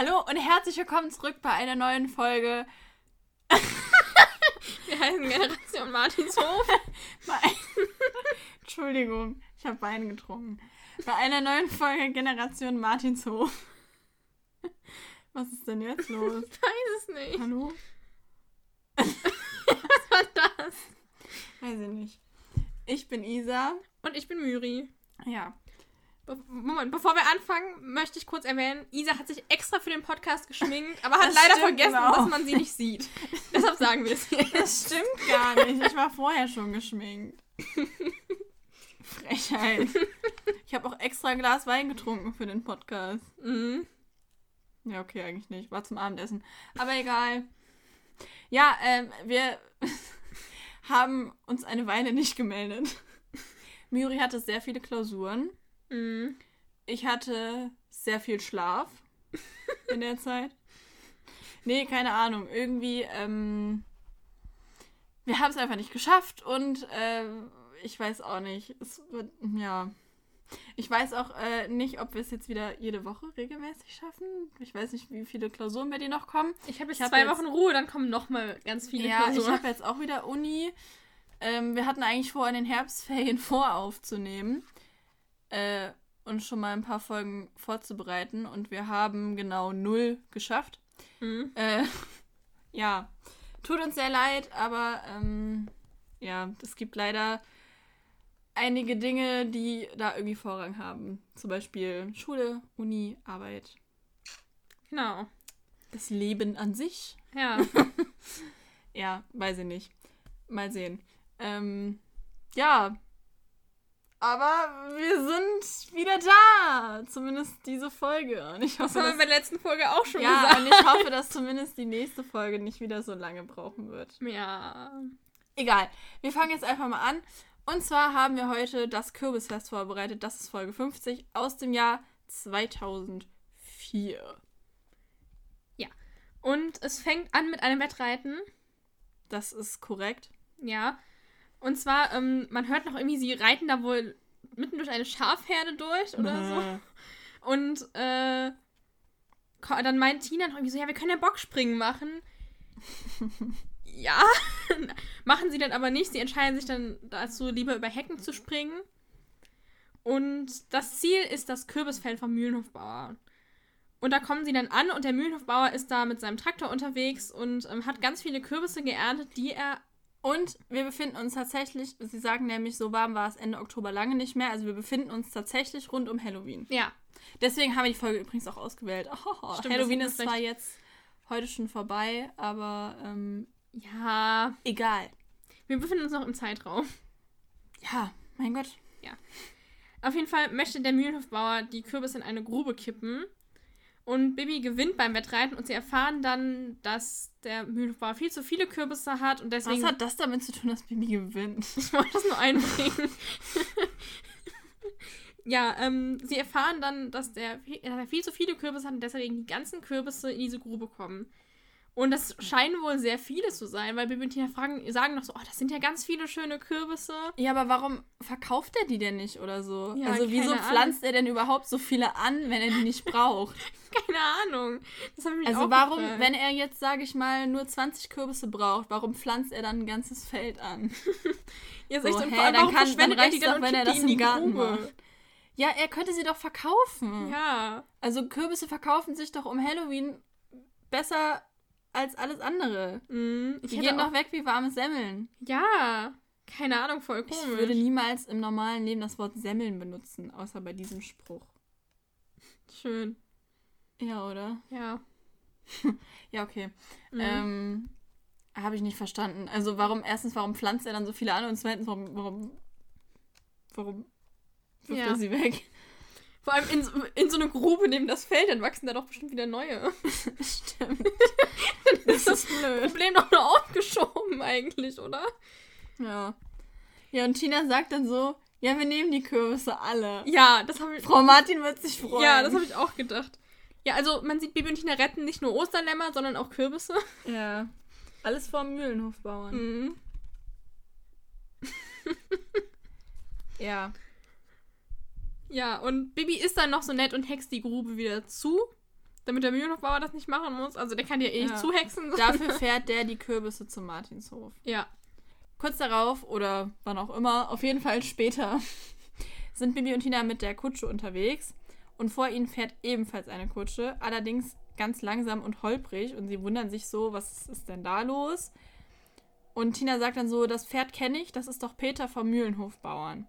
Hallo und herzlich willkommen zurück bei einer neuen Folge. Wir heißen Generation Martinshof. Entschuldigung, ich habe Wein getrunken. Bei einer neuen Folge Generation Martinshof. Was ist denn jetzt los? Ich weiß es nicht. Hallo? Was war das? Weiß ich nicht. Ich bin Isa. Und ich bin Myri. Ja. Moment, bevor wir anfangen, möchte ich kurz erwähnen, Isa hat sich extra für den Podcast geschminkt, aber hat Das leider vergessen, auch. dass man sie nicht sieht. Deshalb sagen wir es jetzt. Das stimmt gar nicht. Ich war vorher schon geschminkt. Frechheit. Ich habe auch extra ein Glas Wein getrunken für den Podcast. Mhm. Ja, okay, eigentlich nicht. War zum Abendessen. Aber egal. Ja, ähm, wir haben uns eine Weile nicht gemeldet. Myri hatte sehr viele Klausuren. Mhm. Ich hatte sehr viel Schlaf in der Zeit. Nee, keine Ahnung. Irgendwie, ähm, wir haben es einfach nicht geschafft und ähm, ich weiß auch nicht. Es wird, ja. Ich weiß auch äh, nicht, ob wir es jetzt wieder jede Woche regelmäßig schaffen. Ich weiß nicht, wie viele Klausuren bei dir noch kommen. Ich habe jetzt Ich hab zwei jetzt- Wochen Ruhe, dann kommen noch mal ganz viele ja, ich Klausuren. habe jetzt auch wieder Uni. Ähm, wir hatten eigentlich vor, in den Herbstferien voraufzunehmen äh, und schon mal ein paar Folgen vorzubereiten. Und wir haben genau null geschafft. Mhm. Äh, ja, tut uns sehr leid, aber ähm, ja, es gibt leider einige Dinge, die da irgendwie Vorrang haben. Zum Beispiel Schule, Uni, Arbeit, Genau. das Leben an sich. Ja. Ja, weiß ich nicht. Mal sehen. Ähm, ja. Aber wir sind wieder da. Zumindest diese Folge. Und ich Das hoffe, haben wir bei der letzten Folge auch schon ja, gesagt. und ich hoffe, dass zumindest die nächste Folge nicht wieder so lange brauchen wird. Ja. Egal. Wir fangen jetzt einfach mal an. Und zwar haben wir heute das Kürbisfest vorbereitet. Das ist Folge 50 aus dem Jahr 2004. Und es fängt an mit einem Wettreiten. Das ist korrekt. Ja. Und zwar, ähm, man hört noch irgendwie, sie reiten da wohl mitten durch eine Schafherde durch oder so. Und äh, dann meint Tina noch irgendwie so, ja, wir können ja Bockspringen machen. ja, machen sie dann aber nicht. Sie entscheiden sich dann dazu, lieber über Hecken zu springen. Und das Ziel ist das Kürbisfeld vom Mühlenhofbauer. Und da kommen sie dann an und der Mühlenhofbauer ist da mit seinem Traktor unterwegs und ähm, hat ganz viele Kürbisse geerntet, die er Und wir befinden uns tatsächlich, sie sagen nämlich, so warm war es Ende Oktober lange nicht mehr. Also wir befinden uns tatsächlich rund um Halloween. Ja, Deswegen habe ich die Folge übrigens auch ausgewählt. Oh, Stimmt, Halloween ist zwar jetzt heute schon vorbei, aber ähm, ja, egal. wir befinden uns noch im Zeitraum. Ja, mein Gott. Auf jeden Fall möchte der Mühlenhofbauer die Kürbisse in eine Grube kippen. Und Bibi gewinnt beim Wettreiten und sie erfahren dann, dass der Mühlenhofbauer viel zu viele Kürbisse hat und deswegen. Was hat das damit zu tun, dass Bibi gewinnt? ich wollte das nur einbringen. ja, ähm, sie erfahren dann, dass der, dass er viel zu viele Kürbisse hat und deswegen die ganzen Kürbisse in diese Grube kommen. Und das scheinen wohl sehr viele zu sein, weil Bibi und Tina fragen, sagen noch so, oh, das sind ja ganz viele schöne Kürbisse. Ja, aber warum verkauft er die denn nicht oder so? Ja, also wieso Ahnung. pflanzt er denn überhaupt so viele an, wenn er die nicht braucht? Keine Ahnung. Das habe ich mich Also warum, gefragt. wenn er jetzt, sage ich mal, nur 20 Kürbisse braucht, warum pflanzt er dann ein ganzes Feld an? Ja, So, und vor allem, dann kann- dann er dann doch, wenn er das im Garten Grube? macht. Ja, er könnte sie doch verkaufen. Ja. Also Kürbisse verkaufen sich doch um Halloween besser als alles andere. Mhm. Ich Die hätte gehen auch, doch weg wie warme Semmeln. Ja. Keine Ahnung, voll komisch. Ich würde niemals im normalen Leben das Wort Semmeln benutzen, außer bei diesem Spruch. Schön. Ja, oder? Ja. Ja, okay. Mhm. Ähm, habe ich nicht verstanden. Also warum, erstens, warum pflanzt er dann so viele an und zweitens, warum, warum, warum wirft Ja. er sie weg? Vor allem in, so- in so eine Grube neben das Feld, dann wachsen da doch bestimmt wieder neue. Stimmt. ist das blöd. Problem doch nur aufgeschoben eigentlich, oder? Ja. Ja, und Tina sagt dann so, ja, wir nehmen die Kürbisse alle. Ja, das habe ich. Frau Martin wird sich freuen. Ja, das habe ich auch gedacht. Ja, also man sieht, Bibi und Tina retten nicht nur Osterlämmer, sondern auch Kürbisse. Ja. Alles vom Mühlenhofbauern. Mhm. Ja. Ja, und Bibi ist dann noch so nett und hext die Grube wieder zu. damit der Mühlenhofbauer das nicht machen muss. Also der kann ja eh nicht Ja. zuhexen. Dafür fährt der die Kürbisse zum Martinshof. Ja. Kurz darauf, oder wann auch immer, auf jeden Fall später, sind Bibi und Tina mit der Kutsche unterwegs. Und vor ihnen fährt ebenfalls eine Kutsche, allerdings ganz langsam und holprig. Und sie wundern sich so, was ist denn da los? Und Tina sagt dann so, das Pferd kenne ich, das ist doch Peter vom Mühlenhofbauern.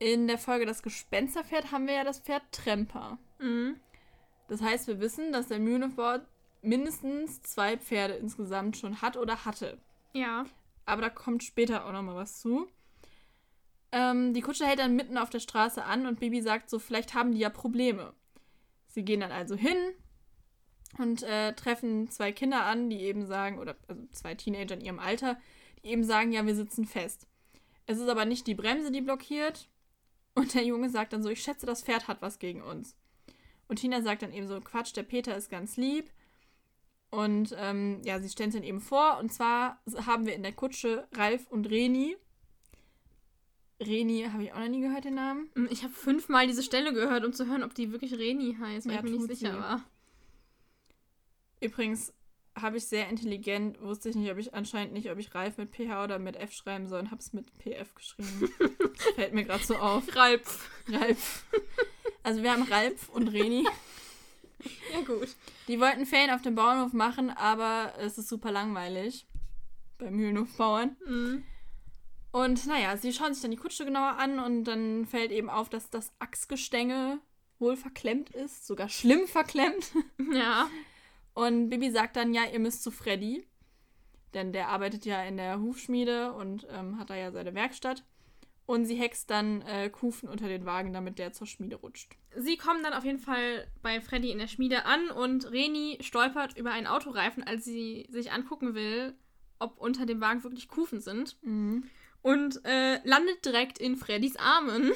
In der Folge Das Gespensterpferd haben wir ja das Pferd Tremper. Mhm. Das heißt, wir wissen, dass der Mühlenhofbauer mindestens zwei Pferde insgesamt schon hat oder hatte. Ja. Aber da kommt später auch nochmal was zu. Ähm, die Kutsche hält dann mitten auf der Straße an und Bibi sagt so, vielleicht haben die ja Probleme. Sie gehen dann also hin und äh, treffen zwei Kinder an, die eben sagen, oder also zwei Teenager in ihrem Alter, die eben sagen, ja, wir sitzen fest. Es ist aber nicht die Bremse, die blockiert. Und der Junge sagt dann so, ich schätze, das Pferd hat was gegen uns. Und Tina sagt dann eben so, Quatsch, der Peter ist ganz lieb. Und ähm, ja, sie stellen es dann eben vor. Und zwar haben wir in der Kutsche Ralf und Reni. Reni habe ich auch noch nie gehört, den Namen. Mhm, Ich habe fünfmal diese Stelle gehört, um zu hören, ob die wirklich Reni heißt, weil Ja, ich mir nicht sicher sie. war. Übrigens habe ich sehr intelligent, wusste ich nicht, ob ich anscheinend nicht, ob ich Ralf mit PH oder mit F schreiben soll und habe es mit PF geschrieben. Fällt mir gerade so auf. Ralpf. Ralf. Also wir haben Ralf und Reni. Ja, gut. Die wollten Ferien auf dem Bauernhof machen, aber es ist super langweilig. Bei Mühlenhofbauern. Mhm. Und naja, sie schauen sich dann die Kutsche genauer an und dann fällt eben auf, dass das Achsgestänge wohl verklemmt ist, sogar schlimm verklemmt. Ja. Und Bibi sagt dann, ja, ihr müsst zu Freddy, denn der arbeitet ja in der Hufschmiede und ähm, hat da ja seine Werkstatt. Und sie hext dann äh, Kufen unter den Wagen, damit der zur Schmiede rutscht. Sie kommen dann auf jeden Fall bei Freddy in der Schmiede an und Reni stolpert über einen Autoreifen, als sie sich angucken will, ob unter dem Wagen wirklich Kufen sind. Und äh, landet direkt in Freddys Armen.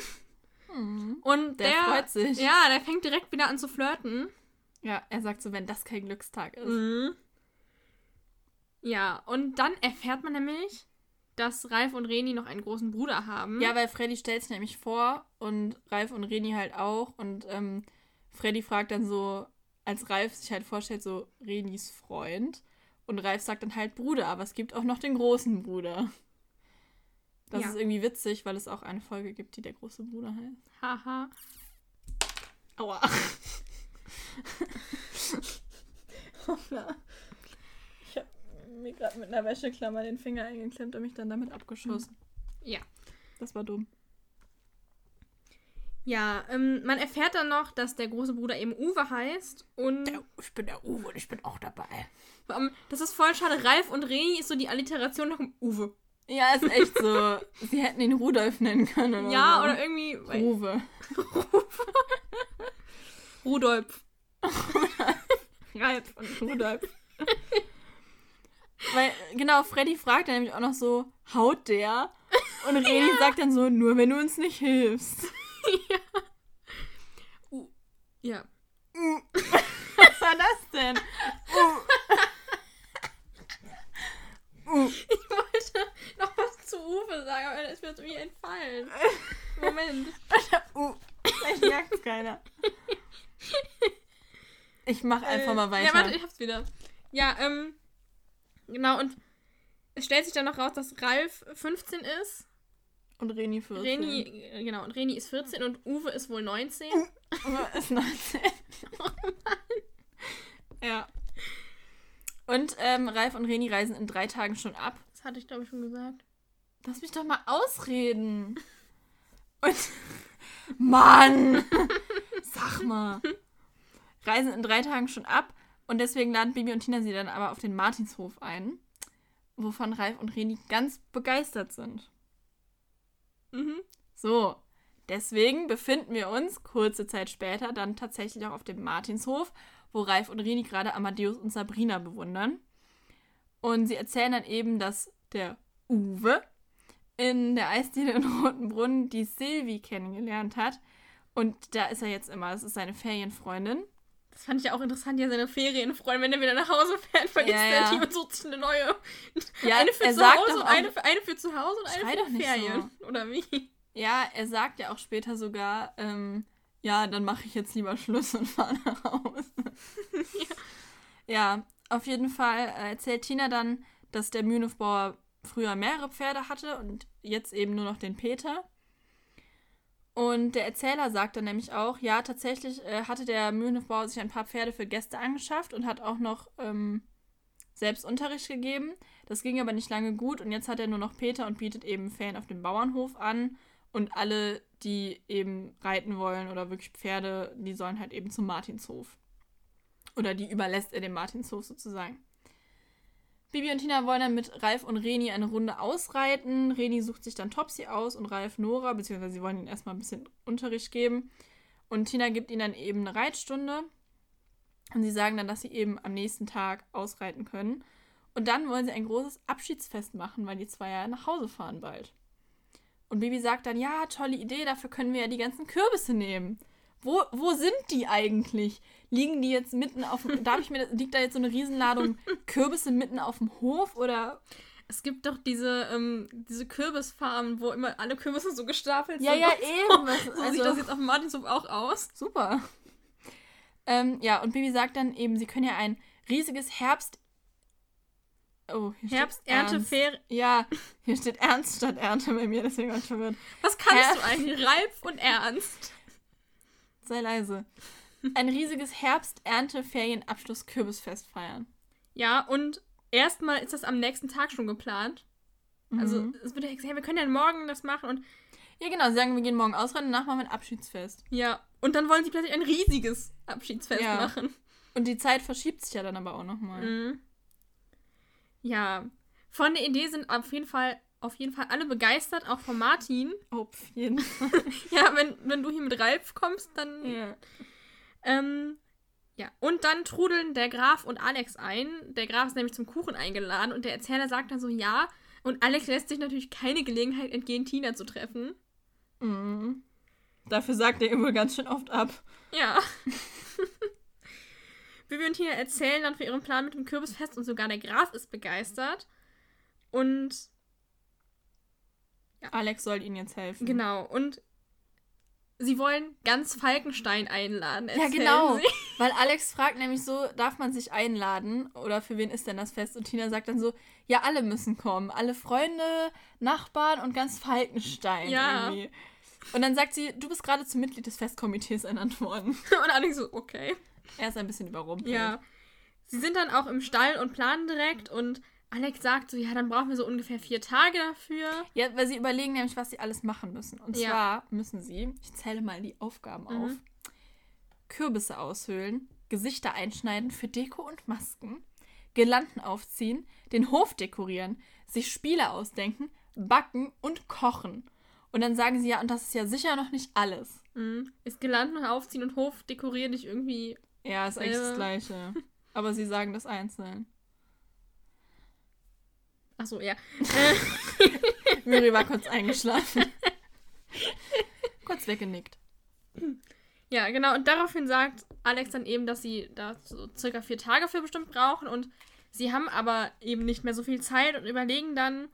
Und Der der, freut sich. Ja, der fängt direkt wieder an zu flirten. Ja, er sagt so, wenn das kein Glückstag ist. Mhm. Ja, und dann erfährt man nämlich, dass Ralf und Reni noch einen großen Bruder haben. Ja, weil Freddy stellt sich nämlich vor und Ralf und Reni halt auch. Und ähm, Freddy fragt dann so, als Ralf sich halt vorstellt, so Renis Freund. Und Ralf sagt dann halt Bruder, aber es gibt auch noch den großen Bruder. Das Ja. ist irgendwie witzig, weil es auch eine Folge gibt, die der große Bruder heißt. Haha. Aua. Hoppla. Ich habe mir gerade mit einer Wäscheklammer den Finger eingeklemmt und mich dann damit abgeschossen. Ja. Das war dumm. Ja, ähm, man erfährt dann noch, dass der große Bruder eben Uwe heißt. Und ich bin der Uwe und ich bin auch dabei. ähm, das ist voll schade. Ralf und Reni ist so die Alliteration nach dem Uwe. Ja, ist echt so. Sie hätten ihn Rudolf nennen können. Oder Ja, so. oder irgendwie. Ruwe. Rudolf. Ralf und Rudolf. Weil, genau, Freddy fragt dann nämlich auch noch so, haut der? Und Reni sagt dann so, nur wenn du uns nicht hilfst. Ja. Was war das denn? Ich wollte noch was zu Uwe sagen, aber es wird mir entfallen. Moment. Uh, vielleicht merkt's keiner. Ich mach einfach Äh, mal weiter. Ja, warte, ich hab's wieder. Ja, ähm. Genau, und es stellt sich dann noch raus, dass Ralf 15 ist. und Reni 14. Reni, äh, genau, und Reni ist 14 und Uwe ist wohl 19. Uwe ist 19. Ja. Und ähm, Ralf und Reni reisen in drei Tagen schon ab. Das hatte ich, glaube ich, schon gesagt. Lass mich doch mal ausreden. Und. Mann! Sag mal. Reisen in drei Tagen schon ab. Und deswegen laden Bibi und Tina sie dann aber auf den Martinshof ein. Wovon Ralf und Reni ganz begeistert sind. Mhm. So. Deswegen befinden wir uns kurze Zeit später dann tatsächlich auch auf dem Martinshof, wo Ralf und Reni gerade Amadeus und Sabrina bewundern. Und sie erzählen dann eben, dass der Uwe in der Eisdiele in Rotenbrunn die Silvi kennengelernt hat. Und da ist er jetzt immer. Das ist seine Ferienfreundin. Das fand ich auch interessant, ja, seine Ferienfreunde, wenn er wieder nach Hause fährt, vergisst Ja, er ja. die und sucht sich eine neue. Ja, eine für er zu Hause und eine für, eine für zu Hause und eine für Ferien. Oder wie? Ja, er sagt ja auch später sogar, ähm, ja, dann mache ich jetzt lieber Schluss und fahre nach Hause. ja. ja, auf jeden Fall äh, erzählt Tina dann, dass der Mühlenhofbauer früher mehrere Pferde hatte und jetzt eben nur noch den Peter. Und der Erzähler sagt dann nämlich auch, ja, tatsächlich äh, hatte der Mühlenhofbauer sich ein paar Pferde für Gäste angeschafft und hat auch noch ähm, selbst Unterricht gegeben. Das ging aber nicht lange gut und jetzt hat er nur noch Peter und bietet eben Ferien auf dem Bauernhof an. Und alle, die eben reiten wollen oder wirklich Pferde, die sollen halt eben zum Martinshof. Oder die überlässt er dem Martinshof sozusagen. Bibi und Tina wollen dann mit Ralf und Reni eine Runde ausreiten. Reni sucht sich dann Topsy aus und Ralf Nora, beziehungsweise sie wollen ihnen erstmal ein bisschen Unterricht geben. Und Tina gibt ihnen dann eben eine Reitstunde. Und sie sagen dann, dass sie eben am nächsten Tag ausreiten können. Und dann wollen sie ein großes Abschiedsfest machen, weil die zwei ja nach Hause fahren bald. Und Bibi sagt dann, ja, tolle Idee, dafür können wir ja die ganzen Kürbisse nehmen. Wo, wo sind die eigentlich? Liegen die jetzt mitten auf dem. Darf ich mir. Liegt da jetzt so eine Riesenladung Kürbisse mitten auf dem Hof oder. Es gibt doch diese, ähm, diese Kürbisfarmen, wo immer alle Kürbisse so gestapelt ja, sind. Ja, ja, eben. So, so also, sieht das jetzt auf dem Martinshof auch aus. Super. Ähm, ja, und Bibi sagt dann eben, sie können ja ein riesiges Herbst. Oh, Herbst, Ernte, Ferien. Ja, hier steht Ernst statt Ernte bei mir, deswegen war ich verwirrt. Was kannst Her du eigentlich? Ralf und Ernst. Sei leise. Ein riesiges Herbst-Ernte-Ferien-Abschluss-Kürbisfest feiern. Ja, und erstmal ist das am nächsten Tag schon geplant. Also, mhm. es wird ja gesagt, hey, wir können ja morgen das machen und. Ja, genau, sie sagen, wir gehen morgen ausrennen und danach machen wir ein Abschiedsfest. Ja, und dann wollen sie plötzlich ein riesiges Abschiedsfest ja. machen. Und die Zeit verschiebt sich ja dann aber auch nochmal. Mhm. Ja, von der Idee sind auf jeden Fall auf jeden Fall alle begeistert, auch von Martin. Auf jeden Fall. ja, wenn, wenn du hier mit Ralf kommst, dann. Ja. Ähm, ja, und dann trudeln der Graf und Alex ein. Der Graf ist nämlich zum Kuchen eingeladen und der Erzähler sagt dann so, ja. Und Alex lässt sich natürlich keine Gelegenheit entgehen, Tina zu treffen. Mhm. Dafür sagt er wohl ganz schön oft ab. Ja. Bibi und Tina erzählen dann für ihren Plan mit dem Kürbisfest und sogar der Graf ist begeistert. Und. Alex soll ihnen jetzt helfen. Genau. Und sie wollen ganz Falkenstein einladen. Ja, genau. Sie. Weil Alex fragt nämlich so, darf man sich einladen? Oder für wen ist denn das Fest? Und Tina sagt dann so, ja, alle müssen kommen. Alle Freunde, Nachbarn und ganz Falkenstein ja. irgendwie. Und dann sagt sie, du bist gerade zum Mitglied des Festkomitees ernannt worden. und Alex so, okay. Er ist ein bisschen überrumpelt. Ja. Sie sind dann auch im Stall und planen direkt und Alex sagt so, ja, dann brauchen wir so ungefähr vier Tage dafür. Ja, weil sie überlegen nämlich, was sie alles machen müssen. Und ja. zwar müssen sie, ich zähle mal die Aufgaben mhm. auf, Kürbisse aushöhlen, Gesichter einschneiden für Deko und Masken, Girlanden aufziehen, den Hof dekorieren, sich Spiele ausdenken, backen und kochen. Und dann sagen sie ja, und das ist ja sicher noch nicht alles. Mhm. Ist Girlanden aufziehen und Hof dekorieren nicht irgendwie. Ja, ist eigentlich das Gleiche. Aber sie sagen das einzeln. Achso, ja. Miri war kurz eingeschlafen. kurz weggenickt. Ja, genau. Und daraufhin sagt Alex dann eben, dass sie da so circa vier Tage für bestimmt brauchen und sie haben aber eben nicht mehr so viel Zeit und überlegen dann,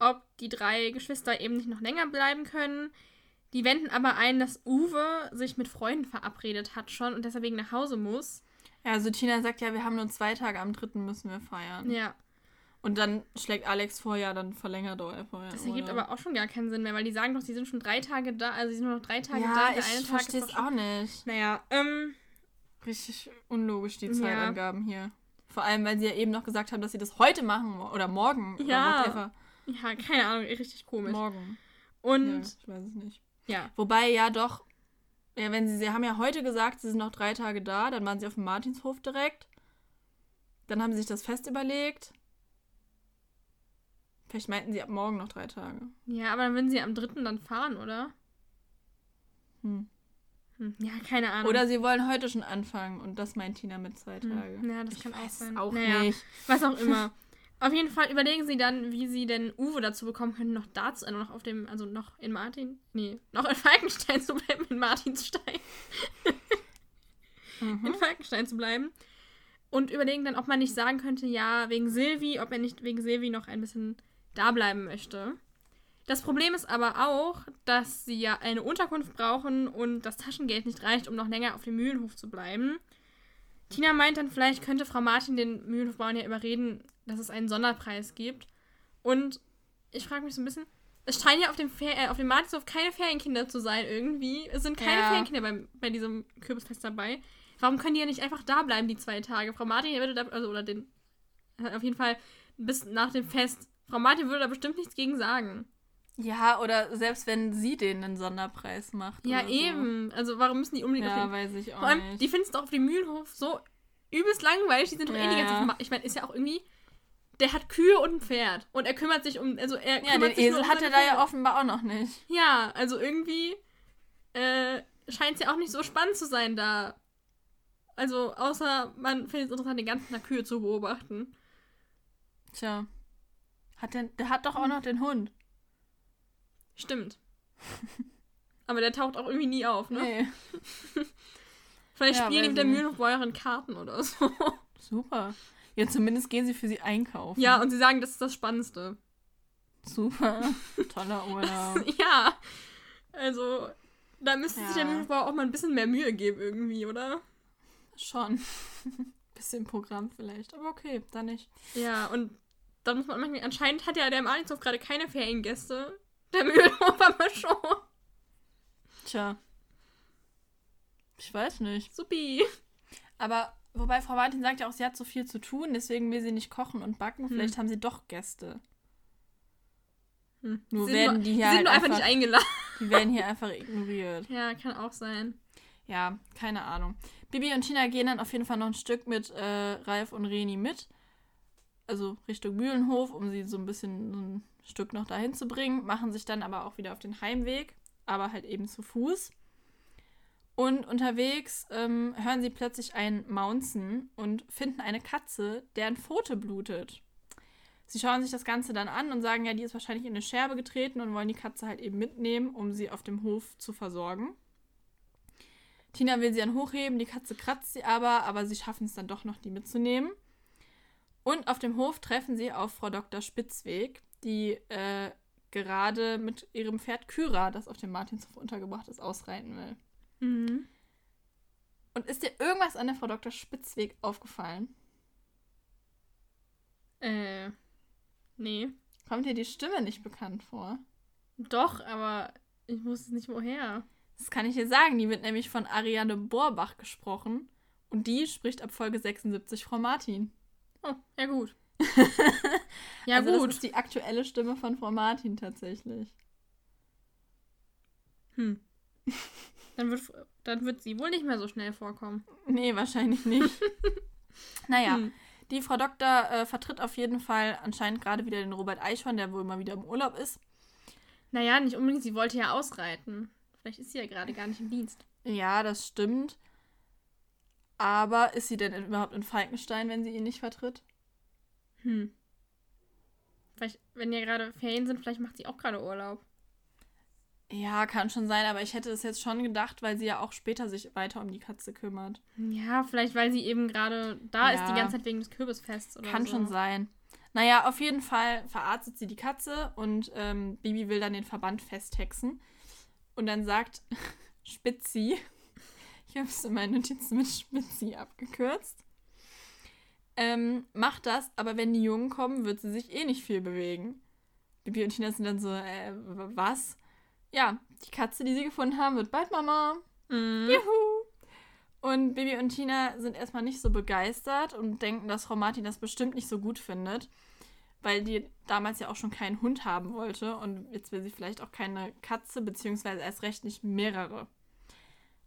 ob die drei Geschwister eben nicht noch länger bleiben können. Die wenden aber ein, dass Uwe sich mit Freunden verabredet hat schon und deswegen nach Hause muss. Ja, also Tina sagt ja, wir haben nur zwei Tage, am dritten müssen wir feiern. Ja. Und dann schlägt Alex vor, ja, dann verlängert doch einfach. Ja, das ergibt oder? aber auch schon gar keinen Sinn mehr, weil die sagen doch, sie sind schon drei Tage da, also sie sind nur noch drei Tage ja, da. Ja, ich verstehe es auch nicht. Naja, ähm. Richtig unlogisch, die Zeitangaben ja. hier. Vor allem, weil sie ja eben noch gesagt haben, dass sie das heute machen oder morgen. Ja. Oder ja, keine Ahnung, richtig komisch. Morgen. Und. Ja, ich weiß es nicht. Ja. Wobei ja doch, ja, wenn sie, sie haben ja heute gesagt, sie sind noch drei Tage da, dann waren sie auf dem Martinshof direkt. Dann haben sie sich das fest überlegt. Vielleicht meinten sie ab morgen noch drei Tage. Ja, aber dann würden sie am dritten dann fahren, oder? Hm. hm. Ja, keine Ahnung. Oder sie wollen heute schon anfangen und das meint Tina mit zwei hm. Tage. Ja, das ich kann auch sein. Auch naja, nicht. Was auch immer. Auf jeden Fall überlegen sie dann, wie sie denn Uwe dazu bekommen können, noch dazu, also noch auf dem, also noch in Martin, nee, noch in Falkenstein zu bleiben, in Martinsstein. mhm. In Falkenstein zu bleiben. Und überlegen dann, ob man nicht sagen könnte, ja, wegen Silvi, ob er nicht wegen Silvi noch ein bisschen da bleiben möchte. Das Problem ist aber auch, dass sie ja eine Unterkunft brauchen und das Taschengeld nicht reicht, um noch länger auf dem Mühlenhof zu bleiben. Tina meint dann, vielleicht könnte Frau Martin den Mühlenhofbauern ja überreden, dass es einen Sonderpreis gibt. Und ich frage mich so ein bisschen, es scheinen ja auf dem, Fer äh, auf dem Martinshof keine Ferienkinder zu sein irgendwie. Es sind keine Ja. Ferienkinder bei, bei diesem Kürbisfest dabei. Warum können die ja nicht einfach da bleiben, die zwei Tage? Frau Martin würde da, also oder den, auf jeden Fall bis nach dem Fest. Frau Martin würde da bestimmt nichts gegen sagen. Ja, oder selbst wenn sie denen einen Sonderpreis macht. Ja, so. eben. Also warum müssen die unbedingt Ja, den... weiß ich auch Vor allem, nicht. die finden es doch auf dem Mühlenhof so übelst langweilig. Die sind doch eh die ganze Ja. Zeit... Ich meine, ist ja auch irgendwie... Der hat Kühe und ein Pferd. Und er kümmert sich um... Also er ja, den Esel um hat er da ja offenbar auch noch nicht. Ja, also irgendwie äh, scheint es ja auch nicht so spannend zu sein da. Also außer man findet es interessant, den ganzen Tag Kühe zu beobachten. Tja. Hat der, der hat doch auch noch den Hund. Stimmt. Aber der taucht auch irgendwie nie auf, ne? Nee. Vielleicht Ja, spielen die mit der. Mühlenhofbäuerin Karten oder so. Super. Ja, zumindest gehen sie für sie einkaufen. ja, und sie sagen, das ist das Spannendste. Super. Toller Urlaub. Ja. Also, da müsste sich der Ja. Mühlenhofbauer auch mal ein bisschen mehr Mühe geben irgendwie, oder? Schon. Bisschen Programm vielleicht. Aber okay, dann nicht. Ja, und dann muss man manchmal, anscheinend hat ja der Martinshof gerade keine Feriengäste. Der Mühlenhof aber schon. Tja. Ich weiß nicht. Supi. Aber wobei Frau Martin sagt ja auch, sie hat so viel zu tun, deswegen will sie nicht kochen und backen. Hm. Vielleicht haben sie doch Gäste. Hm. Nur Sie werden sind die nur, hier sie sind halt nur einfach einfach- nicht eingeladen. Die werden hier einfach ignoriert. Ja, kann auch sein. Ja, keine Ahnung. Bibi und Tina gehen dann auf jeden Fall noch ein Stück mit äh, Ralf und Reni mit. Also Richtung Mühlenhof, um sie so ein bisschen so ein Stück noch dahin zu bringen. Machen sich dann aber auch wieder auf den Heimweg, aber halt eben zu Fuß. Und unterwegs ähm, hören sie plötzlich ein Maunzen und finden eine Katze, deren Pfote blutet. Sie schauen sich das Ganze dann an und sagen, ja, die ist wahrscheinlich in eine Scherbe getreten und wollen die Katze halt eben mitnehmen, um sie auf dem Hof zu versorgen. Tina will sie dann hochheben, die Katze kratzt sie aber, aber sie schaffen es dann doch noch, die mitzunehmen. Und auf dem Hof treffen sie auf Frau Dr. Spitzweg, die äh, gerade mit ihrem Pferd Kyra, das auf dem Martinshof untergebracht ist, ausreiten will. Mhm. Und ist dir irgendwas an der Frau Dr. Spitzweg aufgefallen? Äh, nee. Kommt dir die Stimme nicht bekannt vor? Doch, aber ich wusste nicht woher. Das kann ich dir sagen. Die wird nämlich von Ariane Borbach gesprochen. Und die spricht ab Folge 76 Frau Martin. Oh, ja gut. ja also gut. das ist die aktuelle Stimme von Frau Martin tatsächlich. Hm. Dann wird, dann wird sie wohl nicht mehr so schnell vorkommen. Nee, wahrscheinlich nicht. naja, Hm. die Frau Doktor äh, vertritt auf jeden Fall anscheinend gerade wieder den Robert Eichhorn, der wohl mal wieder im Urlaub ist. Naja, nicht unbedingt. Sie wollte ja ausreiten. Vielleicht ist sie ja gerade gar nicht im Dienst. Ja, das stimmt. Aber ist sie denn überhaupt in Falkenstein, wenn sie ihn nicht vertritt? Hm. Vielleicht, wenn ja gerade Ferien sind, vielleicht macht sie auch gerade Urlaub. Ja, kann schon sein, aber ich hätte es jetzt schon gedacht, weil sie ja auch später sich weiter um die Katze kümmert. Ja, vielleicht, weil sie eben gerade da ist, Ja. die ganze Zeit wegen des Kürbisfests oder Kann so. schon sein. Naja, auf jeden Fall verarztet sie die Katze und ähm, Bibi will dann den Verband festhexen. Und dann sagt Spitzi, ich habe es in meinen Notizen mit Spitzi abgekürzt, ähm, macht das, aber wenn die Jungen kommen, wird sie sich eh nicht viel bewegen. Bibi und Tina sind dann so, äh, was? Ja, die Katze, die sie gefunden haben, wird bald Mama. Mhm. Juhu! Und Bibi und Tina sind erstmal nicht so begeistert und denken, dass Frau Martin das bestimmt nicht so gut findet, weil die damals ja auch schon keinen Hund haben wollte und jetzt will sie vielleicht auch keine Katze, beziehungsweise erst recht nicht mehrere.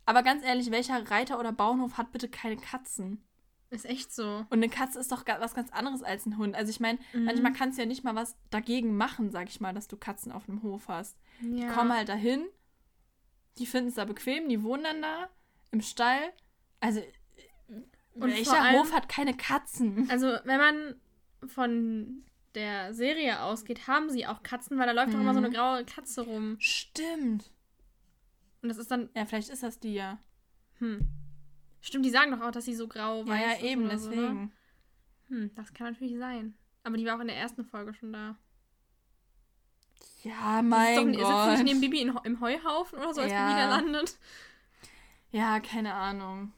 Aber ganz ehrlich, welcher Reiter oder Bauernhof hat bitte keine Katzen? Ist echt so. Und eine Katze ist doch was ganz anderes als ein Hund. Also ich meine, Mhm. manchmal kannst du ja nicht mal was dagegen machen, sag ich mal, dass du Katzen auf dem Hof hast. Ja. Die kommen halt dahin, die finden es da bequem, die wohnen dann da im Stall. Also, Und welcher allem- Hof hat keine Katzen? Also, wenn man von der Serie ausgeht, haben sie auch Katzen, weil da läuft doch immer so eine Mhm. graue Katze rum. Stimmt. Und das ist dann, Ja, vielleicht ist das die ja. hm. Stimmt, die sagen doch auch, dass sie so grau Ja, weiß ja, ist eben, so, ne? deswegen. Hm, das kann natürlich sein. Aber die war auch in der ersten Folge schon da. Ja, mein doch, Gott. Ist nicht neben Bibi in, im Heuhaufen oder so, als Ja. Bibi da landet? Ja, keine Ahnung.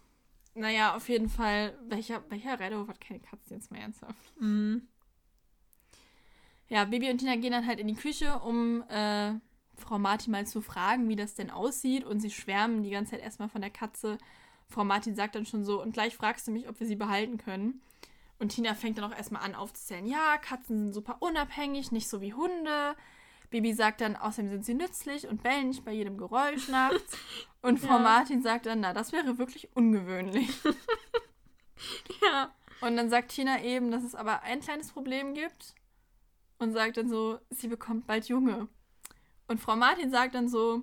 Naja, auf jeden Fall, welcher, welcher Redhof hat keine Katzen jetzt mal ernsthaft? Mhm. Ja, Bibi und Tina gehen dann halt in die Küche, um äh, Frau Martin mal zu fragen, wie das denn aussieht. Und sie schwärmen die ganze Zeit erstmal von der Katze. Frau Martin sagt dann schon so, und gleich fragst du mich, ob wir sie behalten können. Und Tina fängt dann auch erstmal an aufzuzählen, ja, Katzen sind super unabhängig, nicht so wie Hunde. Bibi sagt dann, außerdem sind sie nützlich und bellen nicht bei jedem Geräusch nachts. Und Frau Ja. Martin sagt dann, na, das wäre wirklich ungewöhnlich. Ja. Und dann sagt Tina eben, dass es aber ein kleines Problem gibt und sagt dann so, sie bekommt bald Junge. Und Frau Martin sagt dann so,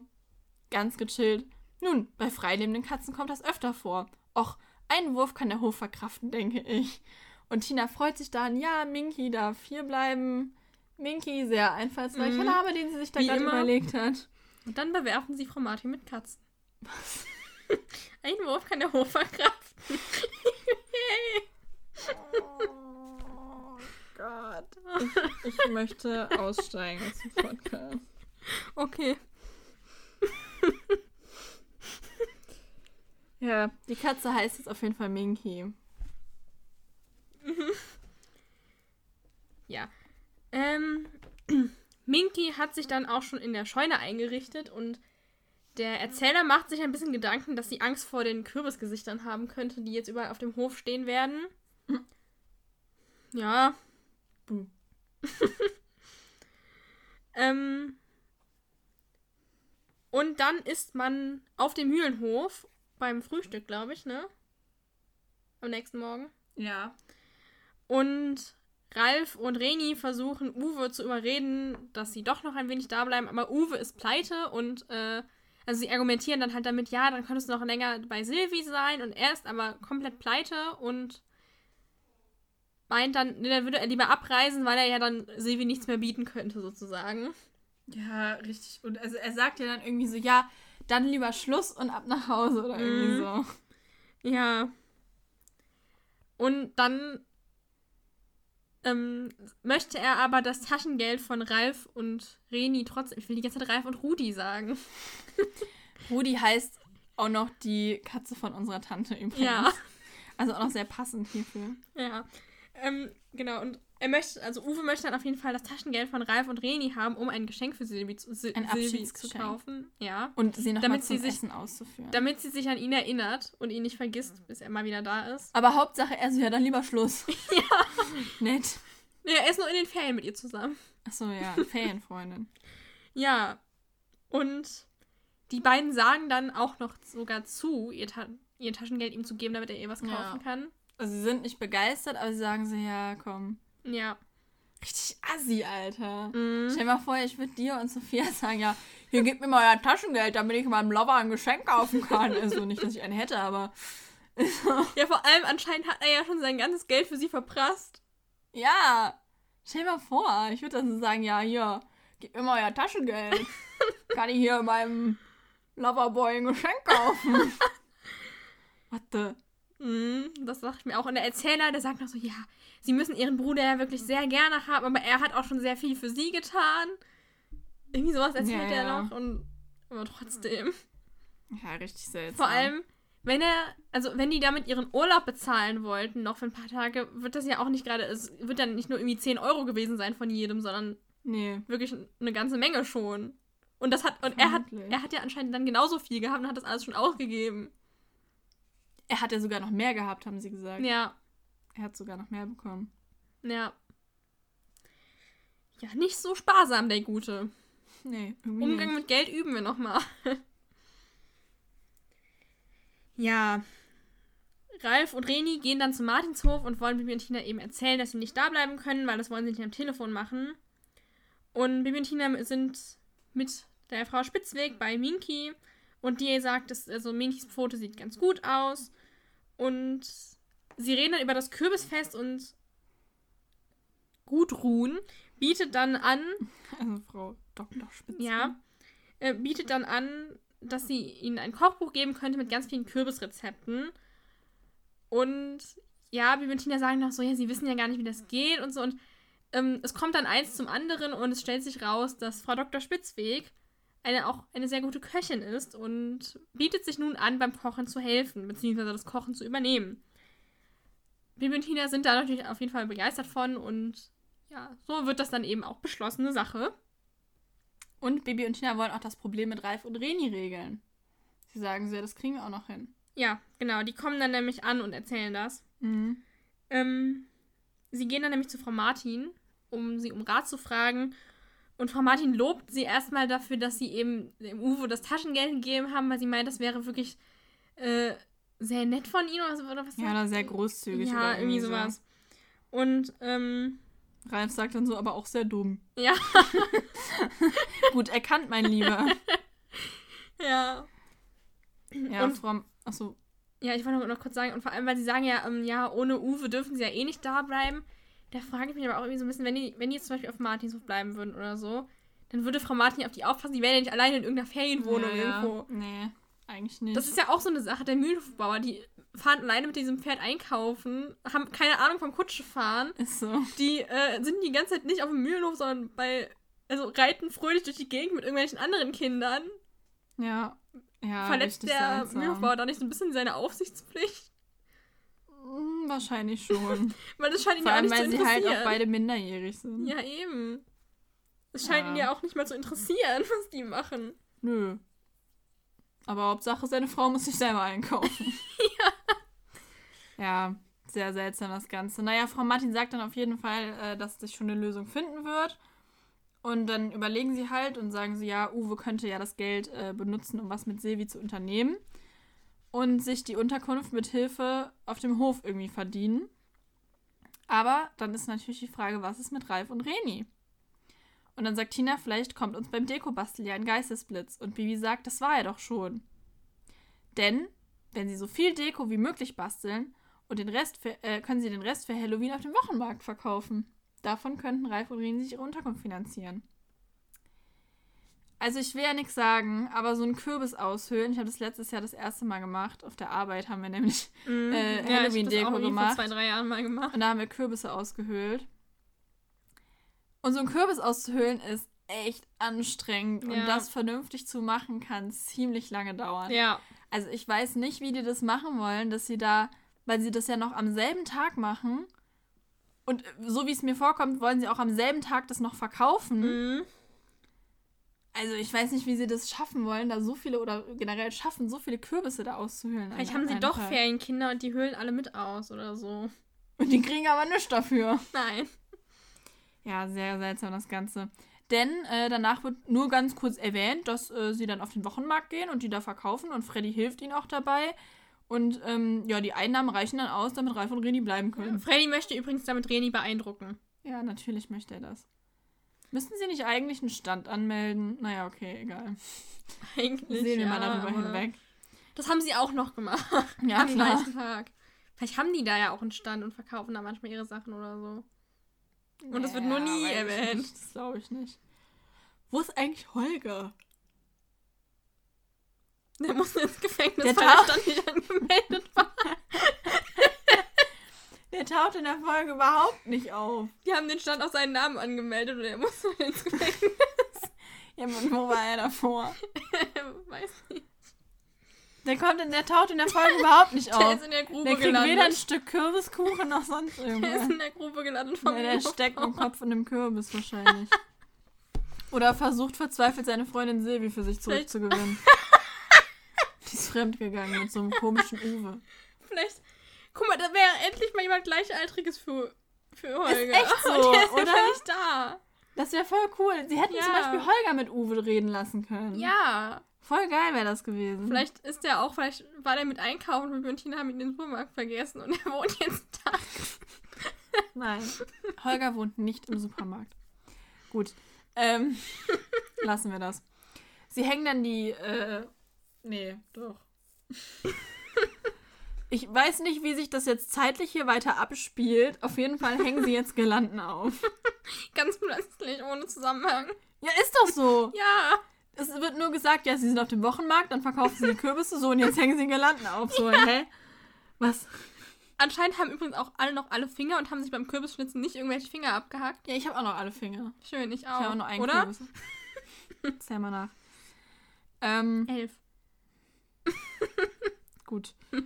ganz gechillt, nun, bei freilebenden Katzen kommt das öfter vor. Och, einen Wurf kann der Hof verkraften, denke ich. Und Tina freut sich dann, ja, Minky darf hier bleiben. Minky, sehr einfallsreicher Mhm. Name, den sie sich da gerade überlegt hat. Und dann bewerfen sie Frau Martin mit Katzen. Ein Wurf kann der Hof verkraften. Oh Gott. Ich, ich möchte aussteigen aus dem Podcast. Okay. Ja, die Katze heißt jetzt auf jeden Fall Minky. Ja. Ähm, Minky hat sich dann auch schon in der Scheune eingerichtet und der Erzähler macht sich ein bisschen Gedanken, dass sie Angst vor den Kürbisgesichtern haben könnte, die jetzt überall auf dem Hof stehen werden. Ja. Buh. ähm, und dann ist man auf dem Mühlenhof beim Frühstück, glaube ich, ne? Am nächsten Morgen. Ja. Und Ralf und Reni versuchen Uwe zu überreden, dass sie doch noch ein wenig da bleiben, aber Uwe ist pleite und äh, also sie argumentieren dann halt damit, ja, dann könntest du noch länger bei Silvi sein und er ist aber komplett pleite und meint dann, nee, dann würde er lieber abreisen, weil er ja dann Silvi nichts mehr bieten könnte, sozusagen. Ja, richtig. Und also er sagt ja dann irgendwie so, ja, dann lieber Schluss und ab nach Hause oder irgendwie Mhm. so. Ja. Und dann ähm, möchte er aber das Taschengeld von Ralf und Reni trotzdem. Ich will die ganze Zeit Ralf und Rudi sagen. Rudi heißt auch noch die Katze von unserer Tante übrigens. Ja. Also auch noch sehr passend hierfür. Ja. Ähm, genau, und er möchte, also Uwe möchte dann auf jeden Fall das Taschengeld von Ralf und Reni haben, um ein Geschenk für Silvi zu, Sil Ein Silvi zu kaufen. Ja. Und sie noch Damit mal zum sie sich- Essen auszuführen. Damit sie sich an ihn erinnert und ihn nicht vergisst, bis er mal wieder da ist. Aber Hauptsache er so, ja, dann lieber Schluss. Ja. Nett. Ja, er ist nur in den Ferien mit ihr zusammen. Achso, ja, Ferienfreundin. Ja. Und die beiden sagen dann auch noch sogar zu, ihr, Ta ihr Taschengeld ihm zu geben, damit er ihr was kaufen Ja. kann. Also sie sind nicht begeistert, aber sie sagen so, ja, komm. Ja. Richtig assi, Alter. Mhm. Stell dir mal vor, ich würde dir und Sophia sagen, ja, hier gib mir mal euer Taschengeld, damit ich meinem Lover ein Geschenk kaufen kann. Also nicht, dass ich einen hätte, aber Ja, vor allem anscheinend hat er ja schon sein ganzes Geld für sie verprasst. ja. Stell dir mal vor, ich würde dann so sagen, ja, hier, gib mir mal euer Taschengeld. kann ich hier meinem Loverboy ein Geschenk kaufen. Warte. Mhm, das dachte ich mir auch. Und der Erzähler, der sagt noch so, ja, sie müssen ihren Bruder ja wirklich sehr gerne haben, aber er hat auch schon sehr viel für sie getan. Irgendwie sowas erzählt Ja, er ja. noch und aber trotzdem. Ja, richtig seltsam. Vor allem, wenn er, also wenn die damit ihren Urlaub bezahlen wollten, noch für ein paar Tage, wird das ja auch nicht gerade, es wird dann nicht nur irgendwie 10 Euro gewesen sein von jedem, sondern Nee. wirklich eine ganze Menge schon. Und das hat, und er hat, er hat ja anscheinend dann genauso viel gehabt und hat das alles schon ausgegeben. Er hat ja sogar noch mehr gehabt, haben sie gesagt. Ja, Er hat sogar noch mehr bekommen. ja. Ja, nicht so sparsam, der Gute. Nee, Umgang nicht. mit Geld üben wir nochmal. ja. Ralf und Reni gehen dann zu Martinshof und wollen Bibi und Tina eben erzählen, dass sie nicht da bleiben können, weil das wollen sie nicht am Telefon machen. Und Bibi und Tina sind mit der Frau Spitzweg bei Minky und die sagt, dass also Minkys Pfote sieht ganz gut aus. Und sie reden dann über das Kürbisfest und Gudrun bietet dann an, Also Frau Dr. Spitz. ja, äh, bietet dann an, dass sie ihnen ein Kochbuch geben könnte mit ganz vielen Kürbisrezepten. Und ja, Bibi und Tina sagen noch so, ja, sie wissen ja gar nicht, wie das geht und so. Und ähm, es kommt dann eins zum anderen und es stellt sich raus, dass Frau Dr. Spitzweg eine, auch eine sehr gute Köchin ist und bietet sich nun an, beim Kochen zu helfen, beziehungsweise das Kochen zu übernehmen. Bibi und Tina sind da natürlich auf jeden Fall begeistert von und ja, so wird das dann eben auch beschlossene Sache. Und Bibi und Tina wollen auch das Problem mit Ralf und Reni regeln. Sie sagen so, ja, das kriegen wir auch noch hin. Ja, genau, die kommen dann nämlich an und erzählen das. Mhm. Ähm, sie gehen dann nämlich zu Frau Martin, um sie um Rat zu fragen. Und Frau Martin lobt sie erstmal dafür, dass sie eben dem Uwe das Taschengeld gegeben haben, weil sie meint, das wäre wirklich äh, sehr nett von ihnen oder, so, oder was. Ja, oder sehr großzügig. Ja, oder irgendwie sowas. Und ähm, So. Ralf sagt dann so, aber auch sehr dumm. ja, Gut erkannt, mein Lieber. ja. Ja, Und- Frau. Achso. Ja, ich wollte noch, noch kurz sagen, und vor allem, weil sie sagen ja, ähm, ja, ohne Uwe dürfen sie ja eh nicht da bleiben. Da frage ich mich aber auch irgendwie so ein bisschen, wenn die, wenn die jetzt zum Beispiel auf Martinshof bleiben würden oder so, dann würde Frau Martin auf die aufpassen, die wären ja nicht alleine in irgendeiner Ferienwohnung ja, irgendwo. Nee, eigentlich nicht. Das ist ja auch so eine Sache, der Mühlenhofbauer, die fahren alleine mit diesem Pferd einkaufen, haben keine Ahnung vom Kutschefahren, Ist so. die äh, sind die ganze Zeit nicht auf dem Mühlenhof, sondern bei, also reiten fröhlich durch die Gegend mit irgendwelchen anderen Kindern. Ja. Ja, Verletzt der seltsam. Mühlenhofbauer da nicht so ein bisschen seine Aufsichtspflicht? Hm, Wahrscheinlich schon. Weil das scheint ihn Vor ja auch allem, nicht zu weil sie halt auch beide minderjährig sind. Ja, eben. Es scheint Ja. ihn ja auch nicht mal zu interessieren, was die machen. Nö. Aber Hauptsache, seine Frau muss sich selber einkaufen. ja. Ja, sehr seltsam das Ganze. Naja, Frau Martin sagt dann auf jeden Fall, äh, dass sich schon eine Lösung finden wird. Und dann überlegen sie halt und sagen sie, ja, Uwe könnte ja das Geld äh, benutzen, um was mit Silvi zu unternehmen. Und sich die Unterkunft mit Hilfe auf dem Hof irgendwie verdienen. Aber dann ist natürlich die Frage, was ist mit Ralf und Reni? Und dann sagt Tina, vielleicht kommt uns beim Dekobastel ja ein Geistesblitz. Und Bibi sagt, das war er doch schon. Denn, wenn sie so viel Deko wie möglich basteln und den Rest für, äh, können sie den Rest für Halloween auf dem Wochenmarkt verkaufen. Davon könnten Ralf und Reni sich ihre Unterkunft finanzieren. Also ich will ja nichts sagen, aber so einen Kürbis aushöhlen, ich habe das letztes Jahr das erste Mal gemacht. Auf der Arbeit haben wir nämlich Mhm. Äh, ja, Halloween-Deko irgendwie gemacht. vor zwei, drei Jahren mal gemacht. und da haben wir Kürbisse ausgehöhlt. Und so einen Kürbis auszuhöhlen ist echt anstrengend. Und Ja. das vernünftig zu machen kann ziemlich lange dauern. Ja. Also ich weiß nicht, wie die das machen wollen, dass sie da, weil sie das ja noch am selben Tag machen. Und so wie es mir vorkommt, wollen sie auch am selben Tag das noch verkaufen. Mhm. Also ich weiß nicht, wie sie das schaffen wollen, da so viele oder generell schaffen, so viele Kürbisse da auszuhöhlen. Vielleicht haben sie doch Tag. Ferienkinder und die höhlen alle mit aus oder so. Und die kriegen aber nichts dafür. Nein. Ja, sehr seltsam das Ganze. Denn äh, danach wird nur ganz kurz erwähnt, dass äh, sie dann auf den Wochenmarkt gehen und die da verkaufen und Freddy hilft ihnen auch dabei. Und ähm, ja, die Einnahmen reichen dann aus, damit Ralf und Reni bleiben können. Freddy möchte übrigens damit Reni beeindrucken. Ja, natürlich möchte er das. Müssten sie nicht eigentlich einen Stand anmelden? Naja, okay, egal. Eigentlich. Sehen wir ja, mal darüber hinweg. Das haben sie auch noch gemacht. Ja, am klar. gleichen Tag. Vielleicht haben die da ja auch einen Stand und verkaufen da manchmal ihre Sachen oder so. Und das wird nur nie erwähnt. nicht, Das glaube ich nicht. Wo ist eigentlich Holger? Der muss ins Gefängnis, Der weil Stand nicht angemeldet. Der taucht in der Folge überhaupt nicht auf. Die haben den Stand auf seinen Namen angemeldet und er muss ins Gefängnis. Ja, und wo war er davor? Weiß nicht. Der kommt in der taucht in der Folge überhaupt nicht Der auf. ist in der Grube Der kriegt weder ein gelandet. Stück Kürbiskuchen noch sonst Der ist irgendwas. in der Grube gelandet vom Ja, der steckt im Kopf in dem Kürbis wahrscheinlich. Oder versucht verzweifelt seine Freundin Silvi für sich zurückzugewinnen. Die ist fremdgegangen mit so einem komischen Uwe. Vielleicht. Guck mal, da wäre endlich mal jemand Gleichaltriges für, für Holger. echt so, Und der ist oder? einfach nicht da. Das wäre voll cool. Sie hätten Ja. zum Beispiel Holger mit Uwe reden lassen können. Ja. Voll geil wäre das gewesen. Vielleicht ist der auch, vielleicht war der mit einkaufen und wir und Tina haben ihn in den Supermarkt vergessen und er wohnt jetzt da. Nein. Holger wohnt nicht im Supermarkt. Gut. Ähm, lassen wir das. Sie hängen dann die. Äh, nee, doch. Ich weiß nicht, wie sich das jetzt zeitlich hier weiter abspielt. Auf jeden Fall hängen sie jetzt Girlanden auf. Ganz plötzlich, ohne Zusammenhang. Ja, ist doch so. Ja. Es wird nur gesagt, ja, sie sind auf dem Wochenmarkt, dann verkaufen sie die Kürbisse so und jetzt hängen sie Girlanden auf. So, hä? Was? Anscheinend haben übrigens auch alle noch alle Finger und haben sich beim Kürbisschnitzen nicht irgendwelche Finger abgehackt. Ja, ich habe auch noch alle Finger. Schön, ich Ich auch. habe auch noch einen Oder? Kürbis. Zähl mal nach. Ähm, Elf. gut.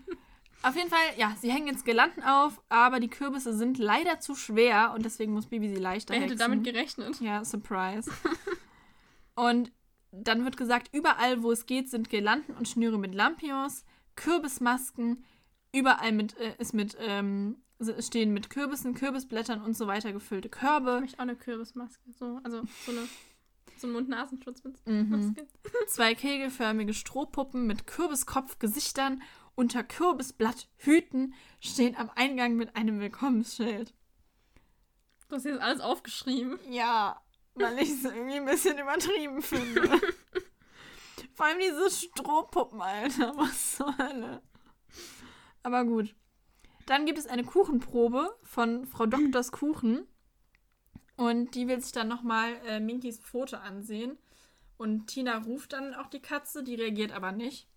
Auf jeden Fall, ja, sie hängen jetzt Girlanden auf, aber die Kürbisse sind leider zu schwer und deswegen muss Bibi sie leichter Wer hätte hexen. damit gerechnet? Ja, Surprise. und dann wird gesagt, überall, wo es geht, sind Girlanden und Schnüre mit Lampions, Kürbismasken, überall mit, äh, ist mit, ähm, stehen mit Kürbissen, Kürbisblättern und so weiter gefüllte Körbe. Ich auch eine Kürbismaske. So, also so eine so Mund-Nasenschutz mit Mhm. Zwei kegelförmige Strohpuppen mit Kürbiskopfgesichtern unter Kürbisblatthüten stehen am Eingang mit einem Willkommensschild. Du hast jetzt alles aufgeschrieben. Ja, weil ich es irgendwie ein bisschen übertrieben finde. Vor allem diese Strohpuppen, Alter. Was zur Hölle. Aber gut. Dann gibt es eine Kuchenprobe von Frau Doktors Kuchen. Und die will sich dann nochmal äh, Minkys Pfote ansehen. Und Tina ruft dann auch die Katze, die reagiert aber nicht.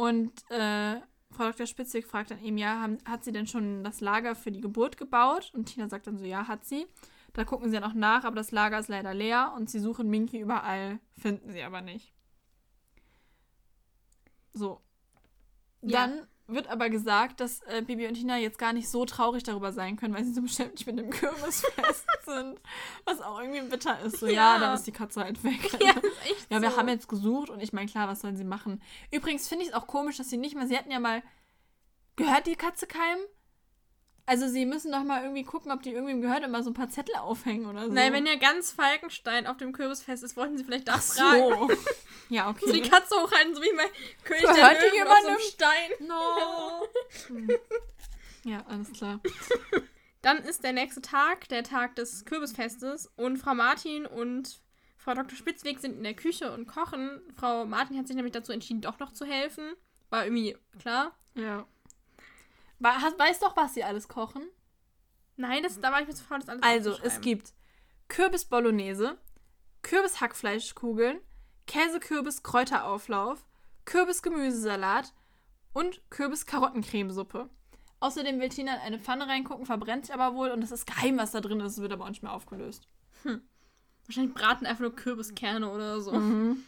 Und äh, Frau Dr. Spitzig fragt dann eben, ja, haben, hat sie denn schon das Lager für die Geburt gebaut? Und Tina sagt dann so, ja, hat sie. Da gucken sie ja noch nach, aber das Lager ist leider leer und sie suchen Minky überall, finden sie aber nicht. So. Ja. Dann wird aber gesagt, dass äh, Bibi und Tina jetzt gar nicht so traurig darüber sein können, weil sie so beschäftigt mit dem Kürbisfest sind. Was auch irgendwie bitter ist. So, ja, Ja. dann ist die Katze halt weg. Ja, Ja, wir so. haben jetzt gesucht und ich meine, klar, was sollen sie machen? Übrigens finde ich es auch komisch, dass sie nicht mal, sie hatten ja mal, gehört die Katze keinem? Also sie müssen doch mal irgendwie gucken, ob die irgendwem gehört und mal so ein paar Zettel aufhängen oder so. Nein, wenn ja ganz Falkenstein auf dem Kürbisfest ist, wollten sie vielleicht Ach das fragen. so. ja, So die okay. Katze hochhalten, so wie bei König Gehört der Löwen auf so einem? Stein. No. Hm. Ja, alles klar. Dann ist der nächste Tag, der Tag des Kürbisfestes und Frau Martin und Frau Dr. Spitzweg sind in der Küche und kochen. Frau Martin hat sich nämlich dazu entschieden, doch noch zu helfen. War irgendwie klar. Ja. Weißt doch, was sie alles kochen? Nein, das, da war ich mir zu faul, das alles Also, es gibt Kürbis-Bolognese, Kürbis-Hackfleischkugeln, Käse-Kürbis-Kräuterauflauf, Kürbis-Gemüsesalat und Kürbis-Karottencremesuppe. Außerdem will Tina in eine Pfanne reingucken, verbrennt sich aber wohl und es ist geheim, was da drin ist. Es wird aber auch nicht mehr aufgelöst. Wahrscheinlich braten einfach nur Kürbiskerne oder so. Mhm.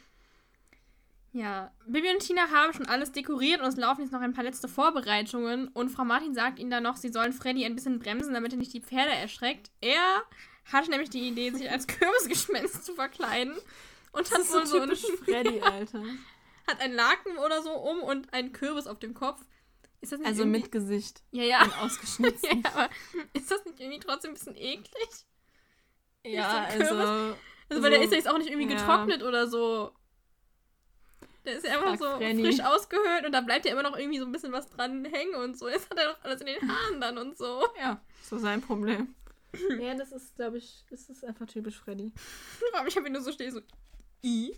Ja, Bibi und Tina haben schon alles dekoriert und es laufen jetzt noch ein paar letzte Vorbereitungen. Und Frau Martin sagt ihnen dann noch, sie sollen Freddy ein bisschen bremsen, damit er nicht die Pferde erschreckt. Er hatte nämlich die Idee, sich als Kürbisgespenst zu verkleiden. Und hat wohl so so einen, typisch Freddy, Alter. hat einen Laken oder so um und einen Kürbis auf dem Kopf. Ist das nicht Also irgendwie... mit Gesicht Ja, ja. und ausgeschnitzt. ja, aber ist das nicht irgendwie trotzdem ein bisschen eklig? Ja, so ein Kürbis. also. Also, weil der so- ist ja jetzt auch nicht irgendwie ja. getrocknet oder so. Der ist ja einfach so Frenny. frisch ausgehöhlt und da bleibt ja immer noch irgendwie so ein bisschen was dran hängen und so. Jetzt hat er doch alles in den Haaren dann und so. Ja, so sein Problem. ja, das ist, glaube ich, das ist einfach typisch Freddy. Aber ich habe ihn nur so stehen, so. I.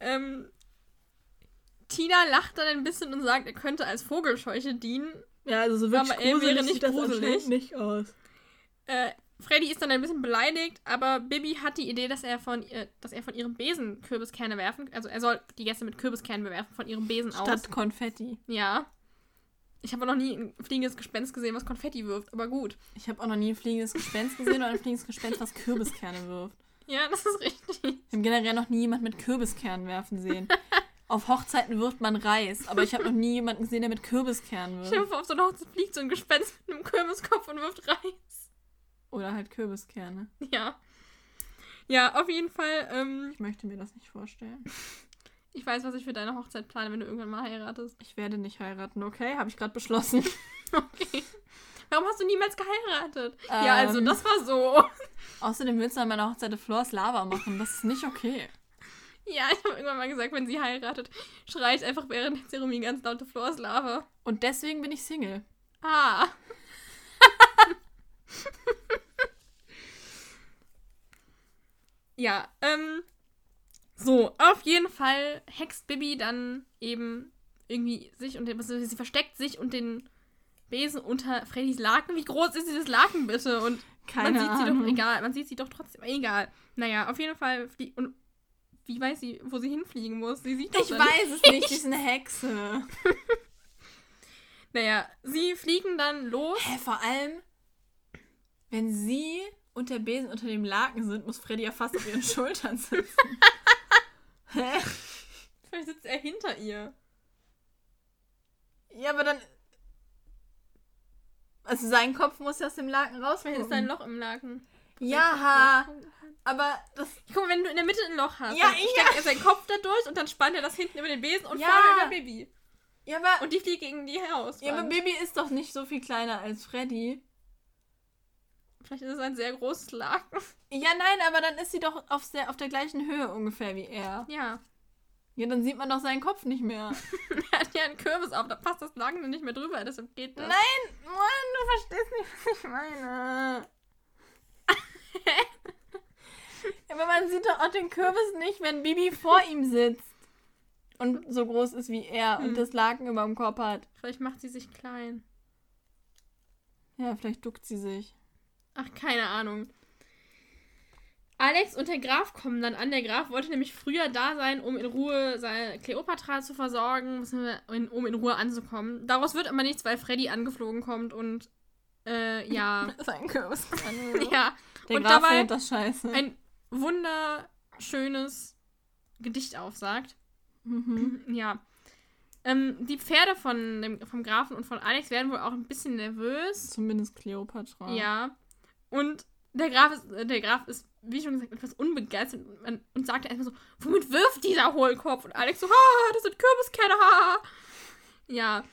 Ähm, Tina lacht dann ein bisschen und sagt, er könnte als Vogelscheuche dienen. Ja, also so wirklich Aber er wäre gruselig nicht sieht das gruselig. anscheinend nicht aus. Äh, Freddy ist dann ein bisschen beleidigt, aber Bibi hat die Idee, dass er von, ihr, dass er von ihrem Besen Kürbiskerne werfen Also er soll die Gäste mit Kürbiskernen bewerfen von ihrem Besen aus. Statt Konfetti. Ja. Ich habe noch nie ein fliegendes Gespenst gesehen, was Konfetti wirft, aber gut. Ich habe auch noch nie ein fliegendes Gespenst gesehen oder ein fliegendes Gespenst, was Kürbiskerne wirft. Ja, das ist richtig. Ich habe generell noch nie jemand mit Kürbiskernen werfen sehen. Auf Hochzeiten wirft man Reis, aber ich habe noch nie jemanden gesehen, der mit Kürbiskernen wirft. vor, auf so einer Hochzeit fliegt so ein Gespenst mit einem Kürbiskopf und wirft Reis. Oder halt Kürbiskerne. Ja. Ja, auf jeden Fall. Ähm, Ich möchte mir das nicht vorstellen. ich weiß, was ich für deine Hochzeit plane, wenn du irgendwann mal heiratest. Ich werde nicht heiraten, okay? Habe ich gerade beschlossen. Okay. Warum hast du niemals geheiratet? ja, also Ähm. das war so. Außerdem willst du an meiner Hochzeit Flors Lava machen. Das ist nicht okay. Ja, ich habe irgendwann mal gesagt, wenn sie heiratet, schreie ich einfach während der Zeremonie ganz laute Floors Lava. Und deswegen bin ich Single. Ah. ja, ähm. So, auf jeden Fall hext Bibi dann eben irgendwie sich und den, sie versteckt sich und den Besen unter Freddys Laken. Wie groß ist dieses Laken bitte? Und Keine man sieht sie Ahnung. doch, egal, man sieht sie doch trotzdem, egal. Naja, auf jeden Fall flie und wie weiß sie, wo sie hinfliegen muss? Sie sieht Ich weiß es nicht, die ist eine Hexe. Naja, sie fliegen dann los. Hä, vor allem, wenn sie und der Besen unter dem Laken sind, muss Freddy ja fast auf ihren Schultern sitzen. Hä? Vielleicht sitzt er hinter ihr. Ja, aber dann. Also sein Kopf muss ja aus dem Laken raus. Vielleicht ist da ein Loch im Laken. Ja, aber das. Guck mal, wenn du in der Mitte ein Loch hast, Ja, dann ja. steckt er seinen Kopf da durch und dann spannt er das hinten über den Besen und Ja. vorne über Baby. Ja, aber. Und die fliegt gegen die Haus. ja, aber Baby ist doch nicht so viel kleiner als Freddy. Vielleicht ist es ein sehr großes Laken. Ja, nein, aber dann ist sie doch auf der, auf der gleichen Höhe ungefähr wie er. Ja. Ja, dann sieht man doch seinen Kopf nicht mehr. er hat ja einen Kürbis auf, da passt das Laken dann nicht mehr drüber, deshalb geht das. Nein, Mann, du verstehst nicht, was ich meine. Aber man sieht doch auch den Kürbis nicht, wenn Bibi vor ihm sitzt. Und so groß ist wie er Hm. und das Laken über dem Kopf hat. Vielleicht macht sie sich klein. Ja, vielleicht duckt sie sich. Ach, keine Ahnung. Alex und der Graf kommen dann an. Der Graf wollte nämlich früher da sein, um in Ruhe seine Kleopatra zu versorgen, um in Ruhe anzukommen. Daraus wird aber nichts, weil Freddy angeflogen kommt und äh, ja. Sein Kürbis. ja. Der und Graf dabei das scheiße. ein wunderschönes Gedicht aufsagt. Mhm. Ja. Ähm, die Pferde von dem, vom Grafen und von Alex werden wohl auch ein bisschen nervös. Zumindest Kleopatra. Ja. Und der Graf ist, äh, der Graf ist, wie schon gesagt, etwas unbegeistert und, und sagt erstmal so, womit wirft dieser Hohlkopf? Und Alex so, ha, das sind Kürbiskerne, ha. Ja.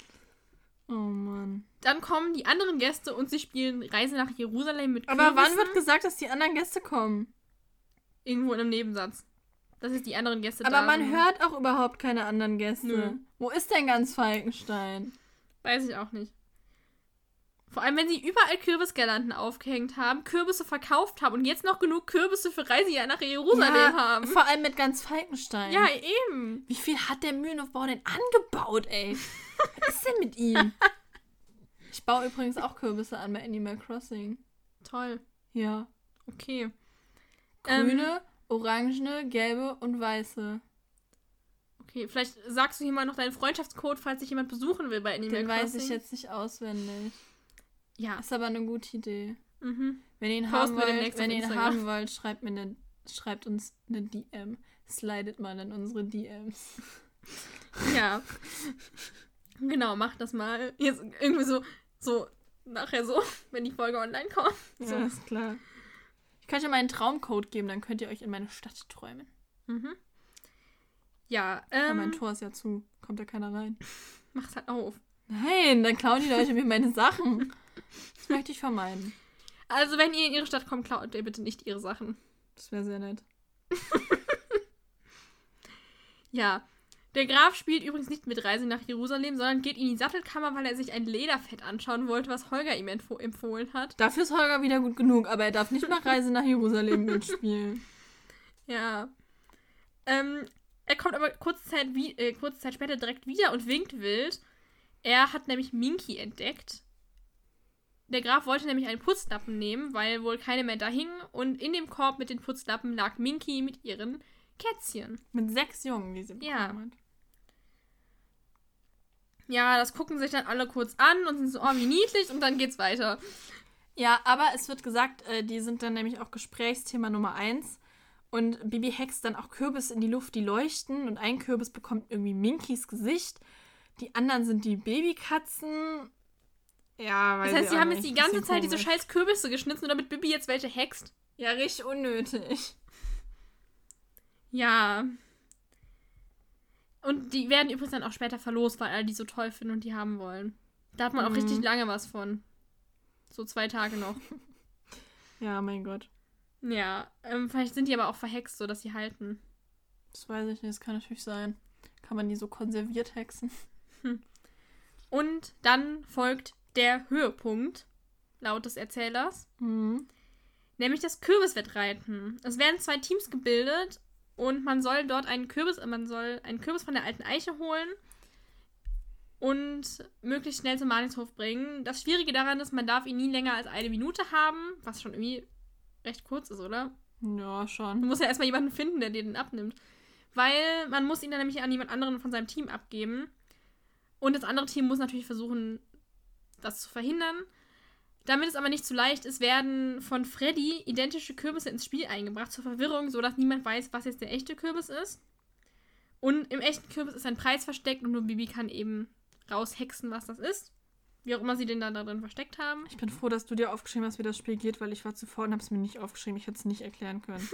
Oh Mann. Dann kommen die anderen Gäste und sie spielen Reise nach Jerusalem mit Aber wann Kürbissen. wird gesagt, dass die anderen Gäste kommen? Irgendwo in einem Nebensatz. Das ist die anderen Gäste Aber da man sind. hört auch überhaupt keine anderen Gäste. Nö. Wo ist denn ganz Falkenstein? Weiß ich auch nicht. Vor allem, wenn sie überall Kürbisgirlanden aufgehängt haben, Kürbisse verkauft haben und jetzt noch genug Kürbisse für Reise nach Jerusalem ja, haben. Vor allem mit ganz Falkenstein. Ja, eben. Wie viel hat der Mühlenaufbau denn angebaut, ey? Was ist denn mit ihm? Ich baue übrigens auch Kürbisse an bei Animal Crossing. Toll. Ja. Okay. Ähm, Grüne, orangene, gelbe und weiße. Okay, vielleicht sagst du hier mal noch deinen Freundschaftscode, falls dich jemand besuchen will bei Animal Den Crossing. weiß ich jetzt nicht auswendig. Ja. Ist aber eine gute Idee. Mhm. Wenn ihr ihn Posten haben wollt, wenn ihr ihn haben wollt, schreibt mir eine, schreibt uns eine DM. Slidet mal in unsere DMs. Ja. genau, mach das mal. Jetzt irgendwie so, so, nachher so, wenn die Folge online kommt. So. Ja, ist klar. Ich kann euch ja mal einen Traumcode geben, dann könnt ihr euch in meine Stadt träumen. Mhm. Ja, Aber ähm, mein Tor ist ja zu. Kommt da keiner rein. mach's halt auf. Nein, dann klauen die Leute mir meine Sachen. Das möchte ich vermeiden. Also, wenn ihr in ihre Stadt kommt, klaut ihr bitte nicht ihre Sachen. Das wäre sehr nett. Ja. Der Graf spielt übrigens nicht mit Reise nach Jerusalem, sondern geht in die Sattelkammer, weil er sich ein Lederfett anschauen wollte, was Holger ihm empf empfohlen hat. Dafür ist Holger wieder gut genug, aber er darf nicht nach Reise nach Jerusalem mitspielen. Ja. Ähm, er kommt aber kurze Zeit, wie, äh, kurze Zeit später direkt wieder und winkt wild. Er hat nämlich Minky entdeckt. Der Graf wollte nämlich einen Putzlappen nehmen, weil wohl keine mehr da hingen. Und in dem Korb mit den Putzlappen lag Minky mit ihren Kätzchen. Mit sechs Jungen, die sie Ja. bekommen hat. Ja, das gucken sich dann alle kurz an und sind so, oh, wie niedlich. Und dann geht's weiter. Ja, aber es wird gesagt, äh, die sind dann nämlich auch Gesprächsthema Nummer eins. Und Bibi hext dann auch Kürbis in die Luft, die leuchten. Und ein Kürbis bekommt irgendwie Minkys Gesicht. Die anderen sind die Babykatzen. Ja, weiß Das heißt, sie auch haben jetzt die ganze Zeit diese komisch. scheiß Kürbisse geschnitzt, damit Bibi jetzt welche hext. Ja, richtig unnötig. Ja. Und die werden übrigens dann auch später verlost, weil alle die so toll finden und die haben wollen. Da hat man auch Mhm. richtig lange was von. So zwei Tage noch. Ja, mein Gott. ja, ähm, vielleicht sind die aber auch verhext, so dass sie halten. Das weiß ich nicht, das kann natürlich sein. Kann man die so konserviert hexen? Und dann folgt der Höhepunkt, laut des Erzählers, Mhm. nämlich das Kürbiswettreiten. Es werden zwei Teams gebildet und man soll dort einen Kürbis, man soll einen Kürbis von der alten Eiche holen und möglichst schnell zum Martinshof bringen. Das Schwierige daran ist, man darf ihn nie länger als eine Minute haben, was schon irgendwie recht kurz ist, oder? Ja, schon. musst ja erstmal jemanden finden, der dir den abnimmt. Weil man muss ihn dann nämlich an jemand anderen von seinem Team abgeben. Und das andere Team muss natürlich versuchen, das zu verhindern. Damit es aber nicht zu leicht ist, werden von Freddy identische Kürbisse ins Spiel eingebracht, zur Verwirrung, sodass niemand weiß, was jetzt der echte Kürbis ist. Und im echten Kürbis ist ein Preis versteckt und nur Bibi kann eben raushexen, was das ist. Wie auch immer sie den dann da drin versteckt haben. Ich bin froh, dass du dir aufgeschrieben hast, wie das Spiel geht, weil ich war zuvor und habe es mir nicht aufgeschrieben. Ich hätte es nicht erklären können.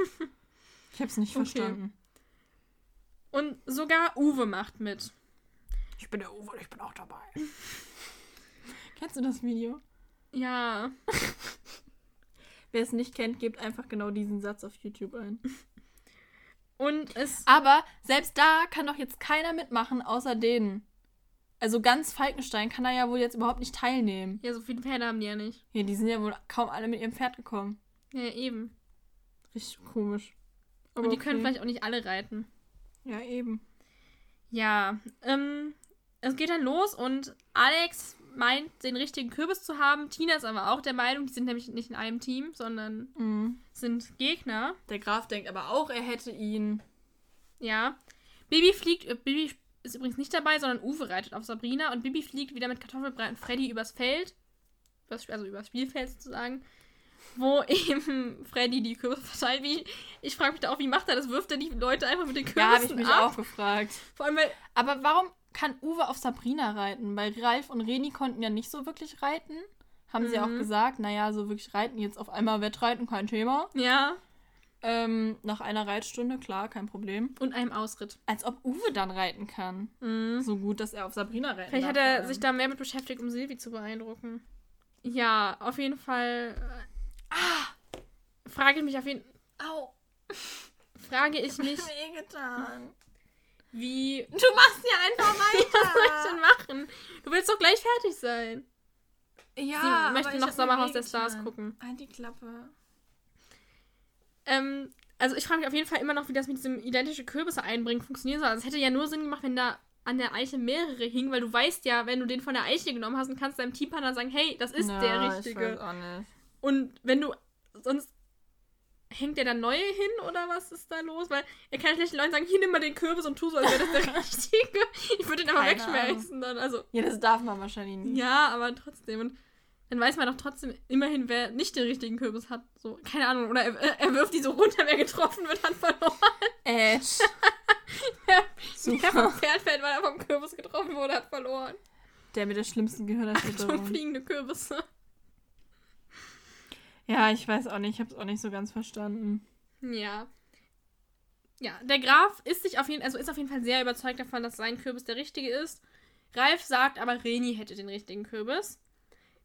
ich habe es nicht Okay. verstanden. Und sogar Uwe macht mit. Ich bin der Uwe und ich bin auch dabei. Kennst du das Video? Ja. Wer es nicht kennt, gebt einfach genau diesen Satz auf YouTube ein. Und es. Aber selbst da kann doch jetzt keiner mitmachen, außer denen. Also ganz Falkenstein kann da ja wohl jetzt überhaupt nicht teilnehmen. Ja, so viele Pferde haben die ja nicht. Ja, die sind ja wohl kaum alle mit ihrem Pferd gekommen. Ja, eben. Richtig komisch. Und die können vielleicht auch nicht alle reiten. Ja, eben. Ja, ähm, es geht dann los und Alex meint, den richtigen Kürbis zu haben. Tina ist aber auch der Meinung, die sind nämlich nicht in einem Team, sondern Mhm. sind Gegner. Der Graf denkt aber auch, er hätte ihn. Ja. Bibi fliegt, äh, Bibi ist übrigens nicht dabei, sondern Uwe reitet auf Sabrina und Bibi fliegt wieder mit Kartoffelbrei und Freddy übers Feld. Übers, also übers Spielfeld sozusagen. Wo eben Freddy die Kürbisse verteilt. Wie, ich frage mich da auch, wie macht er das? Wirft er die Leute einfach mit den Kürbissen Ja, habe ich mich ab? auch gefragt. Vor allem, weil Aber warum kann Uwe auf Sabrina reiten? Weil Ralf und Reni konnten ja nicht so wirklich reiten. Haben sie auch Mhm. gesagt, naja, so wirklich reiten, jetzt auf einmal Wettreiten, kein Thema. Ja. Ähm, nach einer Reitstunde, klar, kein Problem. Und einem Ausritt. Als ob Uwe dann reiten kann. Mhm. So gut, dass er auf Sabrina reiten Vielleicht hat er sich da mehr mit beschäftigt, um Silvi zu beeindrucken. Ja, auf jeden Fall. äh, Ah! Frage ich mich auf jeden Au, Frage ich mich, wehgetan. Wie. Du machst ja einfach Was soll ich weiter. denn machen? Du willst doch gleich fertig sein. ja, Sie möchten ich noch Sommerhaus der. Stars gucken. Halt die Klappe. Ähm, also ich frage mich auf jeden Fall immer noch, wie das mit diesem identische Kürbisse einbringen funktionieren soll. Also es hätte ja nur Sinn gemacht, wenn da an der Eiche mehrere hingen, weil du weißt ja, wenn du den von der Eiche genommen hast, dann kannst du deinem Teampartner sagen, hey, das ist Ja, der Ich weiß richtige. auch nicht. Und wenn du sonst hängt der dann neue hin oder was ist da los? Weil er kann schlecht den Leuten sagen, hier nimm mal den Kürbis und tu so, als wäre das der richtige. Ich würde den aber wegschmeißen dann. Also Ja, das darf man wahrscheinlich nicht. ja, aber trotzdem. Und dann weiß man doch trotzdem immerhin, wer nicht den richtigen Kürbis hat. So, keine Ahnung. Oder er, er wirft die so runter, wer getroffen wird, hat verloren. Ash. Wer Super. vom Pferd fällt, weil er vom Kürbis getroffen wurde, hat verloren. Der mit der schlimmsten Gehirnerschütterung. fliegende Kürbisse. Ja, ich weiß auch nicht. Ich habe es auch nicht so ganz verstanden. Ja. Ja, der Graf ist sich auf jeden, also ist auf jeden Fall sehr überzeugt davon, dass sein Kürbis der richtige ist. Ralf sagt aber, Reni hätte den richtigen Kürbis.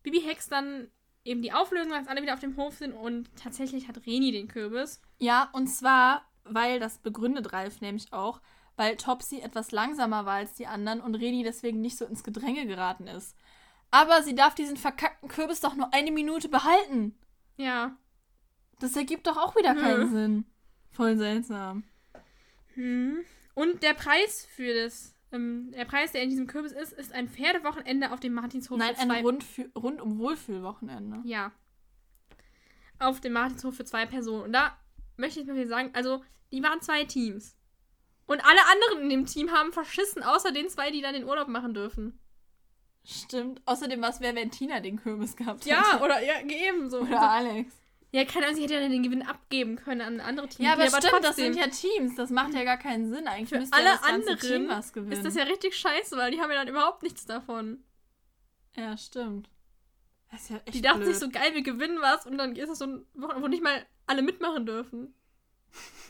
Bibi hext dann eben die Auflösung, als alle wieder auf dem Hof sind und tatsächlich hat Reni den Kürbis. Ja, und zwar, weil das begründet Ralf nämlich auch, weil Topsy etwas langsamer war als die anderen und Reni deswegen nicht so ins Gedränge geraten ist. Aber sie darf diesen verkackten Kürbis doch nur eine Minute behalten. Ja. Das ergibt doch auch wieder keinen Nö. Sinn. Voll seltsam. Hm. Und der Preis für das, ähm, der Preis, der in diesem Kürbis ist, ist ein Pferdewochenende auf dem Martinshof Nein, für ein Rundfü- rundum Wohlfühlwochenende. Ja. Auf dem Martinshof für zwei Personen. Und da möchte ich mal wieder sagen, also, die waren zwei Teams. Und alle anderen in dem Team haben verschissen, außer den zwei, die dann den Urlaub machen dürfen. Stimmt. Außerdem, was wäre, wenn Tina den Kürbis gehabt hätte? Ja, oder ja, eben so. Oder Alex. Ja, keine Ahnung, sie hätte ja den Gewinn abgeben können an andere Teams. Ja, aber die stimmt, das trotzdem- sind ja Teams. Das macht ja gar keinen Sinn. Eigentlich Für müsste alle ja das anderen Team was gewinnen. Ist das ja richtig scheiße, weil die haben ja dann überhaupt nichts davon. ja, stimmt. Das ist ja echt Die dachten blöd. sich so, geil, wir gewinnen was und dann ist das so ein Wochenende, wo nicht mal alle mitmachen dürfen.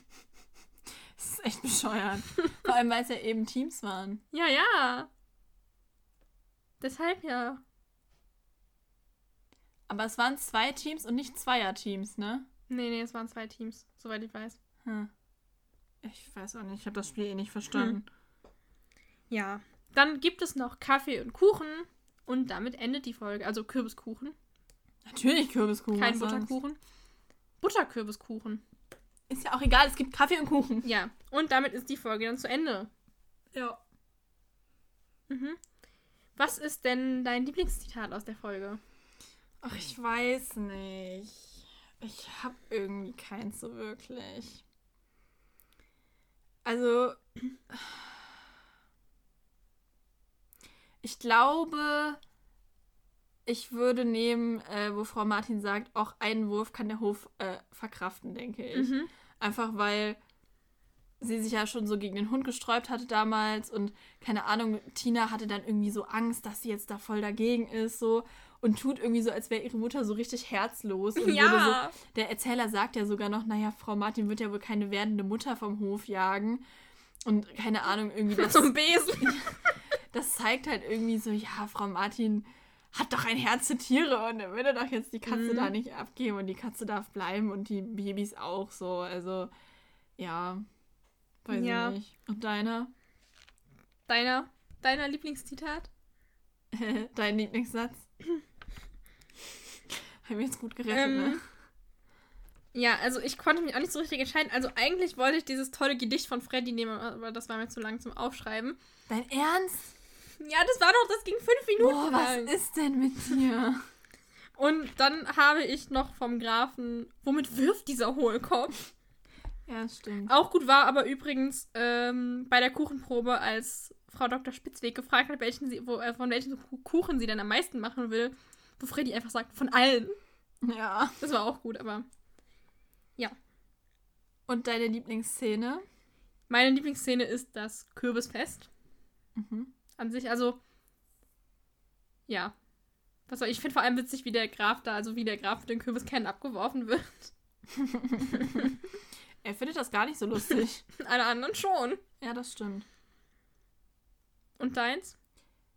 Das ist echt bescheuert. Vor allem, weil es ja eben Teams waren. Ja, ja. Deshalb ja. Aber es waren zwei Teams und nicht Zweierteams, ne? Nee, nee, es waren zwei Teams, soweit ich weiß. Hm. Ich weiß auch nicht, ich habe das Spiel eh nicht verstanden. Ja. Dann gibt es noch Kaffee und Kuchen und damit endet die Folge. Also Kürbiskuchen, Natürlich Kürbiskuchen. kein sonst? Butterkuchen. Butterkürbiskuchen. Ist ja auch egal, es gibt Kaffee und Kuchen. Ja, und damit ist die Folge dann zu Ende. Ja. Mhm. Was ist denn dein Lieblingszitat aus der Folge? Ach, ich weiß nicht. Ich habe irgendwie keins so wirklich. Also. Ich glaube, ich würde nehmen, äh, wo Frau Martin sagt, auch einen Wurf kann der Hof äh, verkraften, denke ich. Mhm. Einfach weil sie sich ja schon so gegen den Hund gesträubt hatte damals und keine Ahnung, Tina hatte dann irgendwie so Angst, dass sie jetzt da voll dagegen ist, so und tut irgendwie so, als wäre ihre Mutter so richtig herzlos. Und Ja. so, der Erzähler sagt ja sogar noch, naja, Frau Martin wird ja wohl keine werdende Mutter vom Hof jagen. Und keine Ahnung, irgendwie das, Zum Besen. das zeigt halt irgendwie so, ja, Frau Martin hat doch ein Herz für Tiere und er würde doch jetzt die Katze Mhm. da nicht abgeben und die Katze darf bleiben und die Babys auch so. Also, ja, weiß Ja. ich nicht. Und deiner? Deiner, deiner Lieblingszitat? Dein Lieblingssatz? Haben wir jetzt gut gerettet, Ähm, ne? Ja, also ich konnte mich auch nicht so richtig entscheiden. Also eigentlich wollte ich dieses tolle Gedicht von Freddy nehmen, aber das war mir zu lang zum Aufschreiben. Dein Ernst? Ja, das war doch, das ging fünf Minuten Boah, was lang. ist denn mit dir? Und dann habe ich noch vom Grafen, womit wirft dieser Hohlkopf? Ja, stimmt. Auch gut war aber übrigens ähm, bei der Kuchenprobe, als Frau Dr. Spitzweg gefragt hat, welchen sie, wo, äh, von welchen Ku- Kuchen sie denn am meisten machen will, wo Freddy einfach sagt, von allen. Ja. Das war auch gut, aber Und deine Lieblingsszene? meine Lieblingsszene ist das Kürbisfest Mhm. an sich. Also, ja. Was soll ich finde vor allem witzig, wie der Graf da, also wie der Graf mit den Kürbiskern abgeworfen wird. er findet das gar nicht so lustig. Alle anderen schon. ja, das stimmt. Und deins?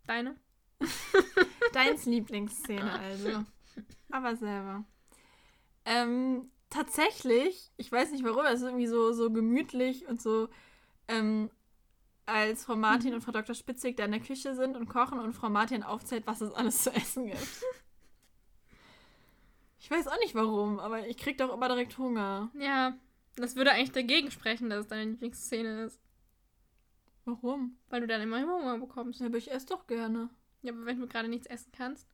Deine? Deins Lieblingsszene also. Aber selber. Ähm, tatsächlich, ich weiß nicht warum, es ist irgendwie so, so gemütlich und so, ähm, als Frau Martin und Frau Dr. Spitzig da in der Küche sind und kochen und Frau Martin aufzählt, was es alles zu essen gibt. Ich weiß auch nicht warum, aber ich krieg doch immer direkt Hunger. Ja, das würde eigentlich dagegen sprechen, dass es deine Lieblingsszene ist. Warum? Weil du dann immer Hunger bekommst. Ja, aber ich esse doch gerne. Ja, aber wenn du gerade nichts essen kannst.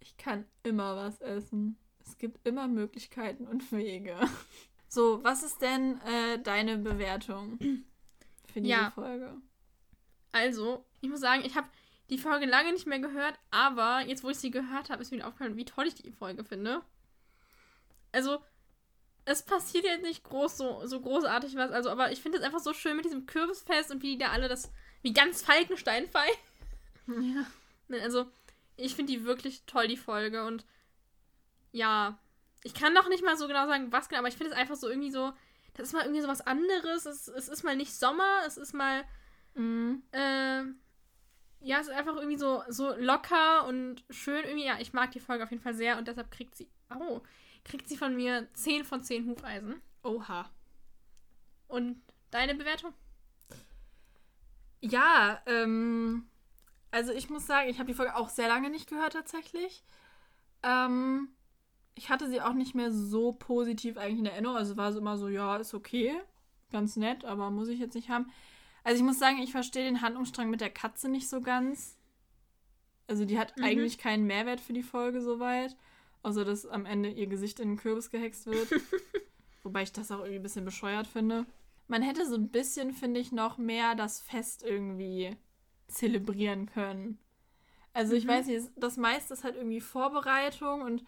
Ich kann immer was essen. Es gibt immer Möglichkeiten und Wege. So, was ist denn äh, deine Bewertung für diese Ja. Folge? Also, ich muss sagen, ich habe die Folge lange nicht mehr gehört, aber jetzt, wo ich sie gehört habe, ist mir aufgefallen, wie toll ich die Folge finde. Also, es passiert jetzt nicht groß so, so großartig was, also, aber ich finde es einfach so schön mit diesem Kürbisfest und wie die da alle das, wie ganz Falkenstein feiern. Ja. Ne, Also, ich finde die wirklich toll, die Folge. Und ja, ich kann noch nicht mal so genau sagen, was genau, aber ich finde es einfach so irgendwie so, das ist mal irgendwie so was anderes. Es, es ist mal nicht Sommer, es ist mal, Mhm. äh, ja, es ist einfach irgendwie so, so locker und schön irgendwie. Ja, ich mag die Folge auf jeden Fall sehr und deshalb kriegt sie, oh, kriegt sie von mir 10 von 10 Hufeisen. Oha. Und deine Bewertung? Ja, ähm, also ich muss sagen, ich habe die Folge auch sehr lange nicht gehört tatsächlich. Ähm, ich hatte sie auch nicht mehr so positiv eigentlich in Erinnerung. Also es war so immer so, ja, ist okay, ganz nett, aber muss ich jetzt nicht haben. Also ich muss sagen, ich verstehe den Handlungsstrang mit der Katze nicht so ganz. Also die hat Mhm. eigentlich keinen Mehrwert für die Folge soweit. Außer dass am Ende ihr Gesicht in den Kürbis gehext wird. Wobei ich das auch irgendwie ein bisschen bescheuert finde. Man hätte so ein bisschen, finde ich, noch mehr das Fest irgendwie zelebrieren können. Also ich Mhm. weiß nicht, das meiste ist halt irgendwie Vorbereitung und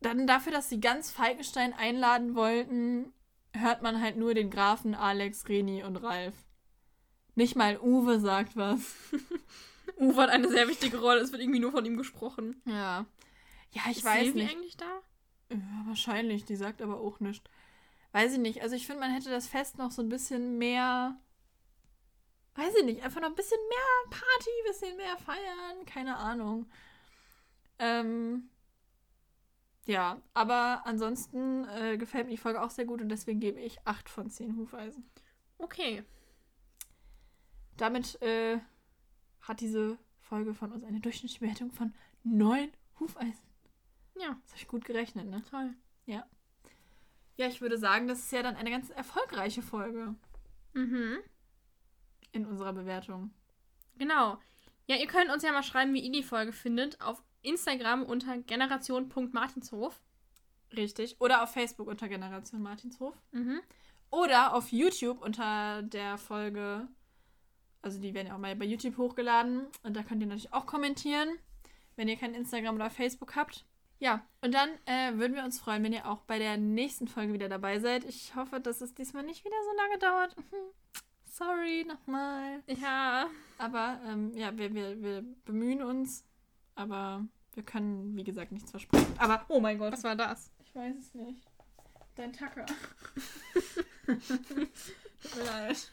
dann dafür, dass sie ganz Falkenstein einladen wollten, hört man halt nur den Grafen Alex, Reni und Ralf. Nicht mal Uwe sagt was. Uwe hat eine sehr wichtige Rolle, es wird irgendwie nur von ihm gesprochen. Ja. Ja, ich Ist weiß Silvi nicht. eigentlich da? Ja, wahrscheinlich, die sagt aber auch nichts. Weiß ich nicht. Also ich finde, man hätte das Fest noch so ein bisschen mehr. Weiß ich nicht, einfach noch ein bisschen mehr Party, ein bisschen mehr feiern, keine Ahnung. Ähm. Ja, aber ansonsten äh, gefällt mir die Folge auch sehr gut und deswegen gebe ich 8 von 10 Hufeisen. Okay. Damit äh, hat diese Folge von uns eine Durchschnittswertung von 9 Hufeisen. Ja, Das habe ich gut gerechnet, ne? toll. Ja, ich würde sagen, das ist ja dann eine ganz erfolgreiche Folge Mhm. in unserer Bewertung. Genau. Ja, ihr könnt uns ja mal schreiben, wie ihr die Folge findet. Auf Instagram unter generation.martinshof. Richtig. Oder auf Facebook unter Generation Martinshof. Mhm. Oder auf YouTube unter der Folge Also die werden ja auch mal bei YouTube hochgeladen. Und da könnt ihr natürlich auch kommentieren, wenn ihr kein Instagram oder Facebook habt. Ja, und dann äh, würden wir uns freuen, wenn ihr auch bei der nächsten Folge wieder dabei seid. Ich hoffe, dass es diesmal nicht wieder so lange dauert. Sorry nochmal. Ja. Aber ähm, ja, wir, wir, wir bemühen uns. Aber wir können, wie gesagt, nichts versprechen. Aber, oh mein Gott. Was war das? Ich weiß es nicht. Dein Tacker. Tut mir leid.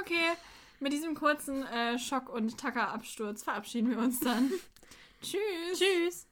Okay, mit diesem kurzen äh, Schock- und Tacker-Absturz verabschieden wir uns dann. Tschüss. Tschüss.